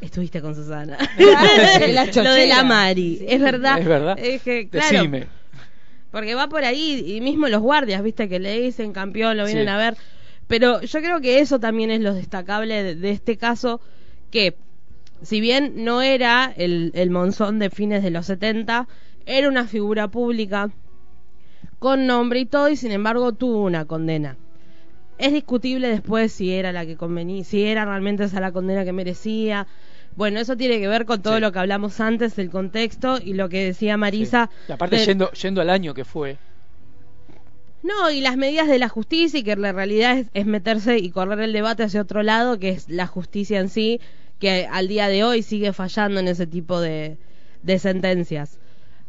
Estuviste con Susana. Claro, la Lo de la Mari, Sí. es verdad. Es verdad. Es que, claro, Decime. Porque va por ahí y mismo los guardias, viste, que le dicen campeón, lo vienen Sí. a ver. Pero yo creo que eso también es lo destacable de, de este caso, que si bien no era el, el monzón de fines de los 70, era una figura pública con nombre y todo, y sin embargo tuvo una condena. Es discutible después si era la que convenía, si era realmente esa la condena que merecía. Bueno, eso tiene que ver con todo Sí. lo que hablamos antes, el contexto y lo que decía Marisa. Sí. Y aparte, de- yendo, yendo al año que fue, no, y las medidas de la justicia, y que la realidad es, es meterse y correr el debate hacia otro lado, que es la justicia en sí, que al día de hoy sigue fallando en ese tipo de, de sentencias.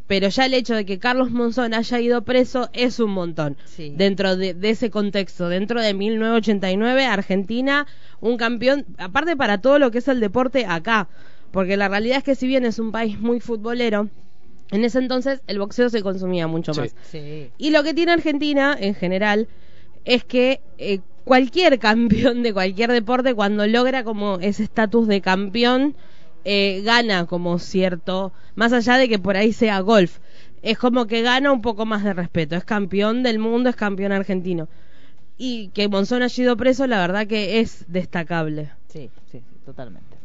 Pero ya el hecho de que Carlos Monzón haya ido preso es un montón. Sí. Dentro de, de ese contexto, dentro de 1989, Argentina, un campeón, aparte para todo lo que es el deporte acá. Porque la realidad es que si bien es un país muy futbolero, en ese entonces el boxeo se consumía mucho Sí. más. Sí. Y lo que tiene Argentina en general es que eh, cualquier campeón de cualquier deporte cuando logra como ese estatus de campeón eh, gana como cierto, más allá de que por ahí sea golf, es como que gana un poco más de respeto, es campeón del mundo, es campeón argentino. Y que Monzón haya ido preso, la verdad que es destacable. Sí, sí, sí, totalmente.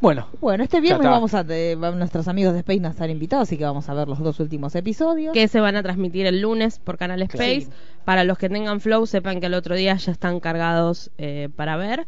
bueno, Bueno, este viernes vamos a eh, van nuestros amigos de Space a estar invitados, así que vamos a ver los dos últimos episodios. que se van a transmitir el lunes por Canal Space. Sí. Para los que tengan Flow, sepan que el otro día ya están cargados eh, para ver.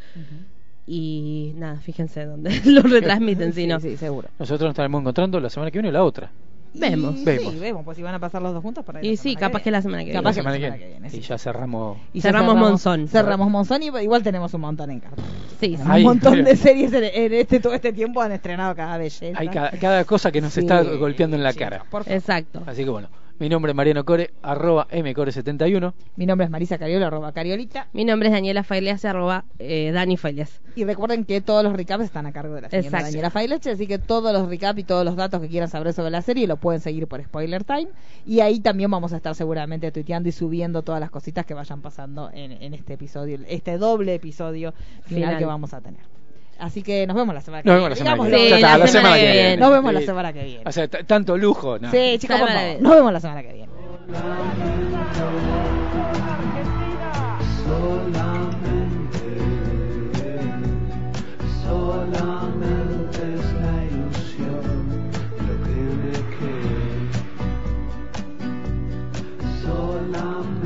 Y nada, fíjense dónde lo retransmiten, si sí, no. sí, seguro. nosotros nos estaremos encontrando la semana que viene o la otra. Y Vemos. Sí, Vemos. vemos, pues si van a pasar los dos juntos para Y sí, capaz que la semana que Capaz viene. que La semana que que viene. Y ya cerramos. Y Cerramos Monzón. Cerramos Monzón y igual tenemos un montón en carta. Sí, sí. Un Ahí, montón de series en, en este todo este tiempo han estrenado cada belleza. Hay cada, cada cosa que nos Sí, está golpeando en la cara. por favor. Exacto. Así que bueno, mi nombre es Mariano Core, arroba mcore71. Mi nombre es Marisa Cariolo, arroba Cariolita. Mi nombre es Daniela Faileas, arroba eh, Dani Faileas. Y recuerden que todos los recaps están a cargo de la señora Exacto. Daniela Faileche, así que todos los recaps y todos los datos que quieran saber sobre la serie lo pueden seguir por Spoiler Time. Y ahí también vamos a estar seguramente tuiteando y subiendo todas las cositas que vayan pasando en, en este episodio, este doble episodio final, Final. que vamos a tener. Así que nos vemos la semana que nos viene. Nos vemos la semana, sí, la la semana, semana que viene. Nos vemos sí. la semana que viene. O sea, tanto lujo, ¿no? Sí, chicos, vamos. Nos vemos la semana que viene. Solamente, solamente es la ilusión lo que me queda. Solamente.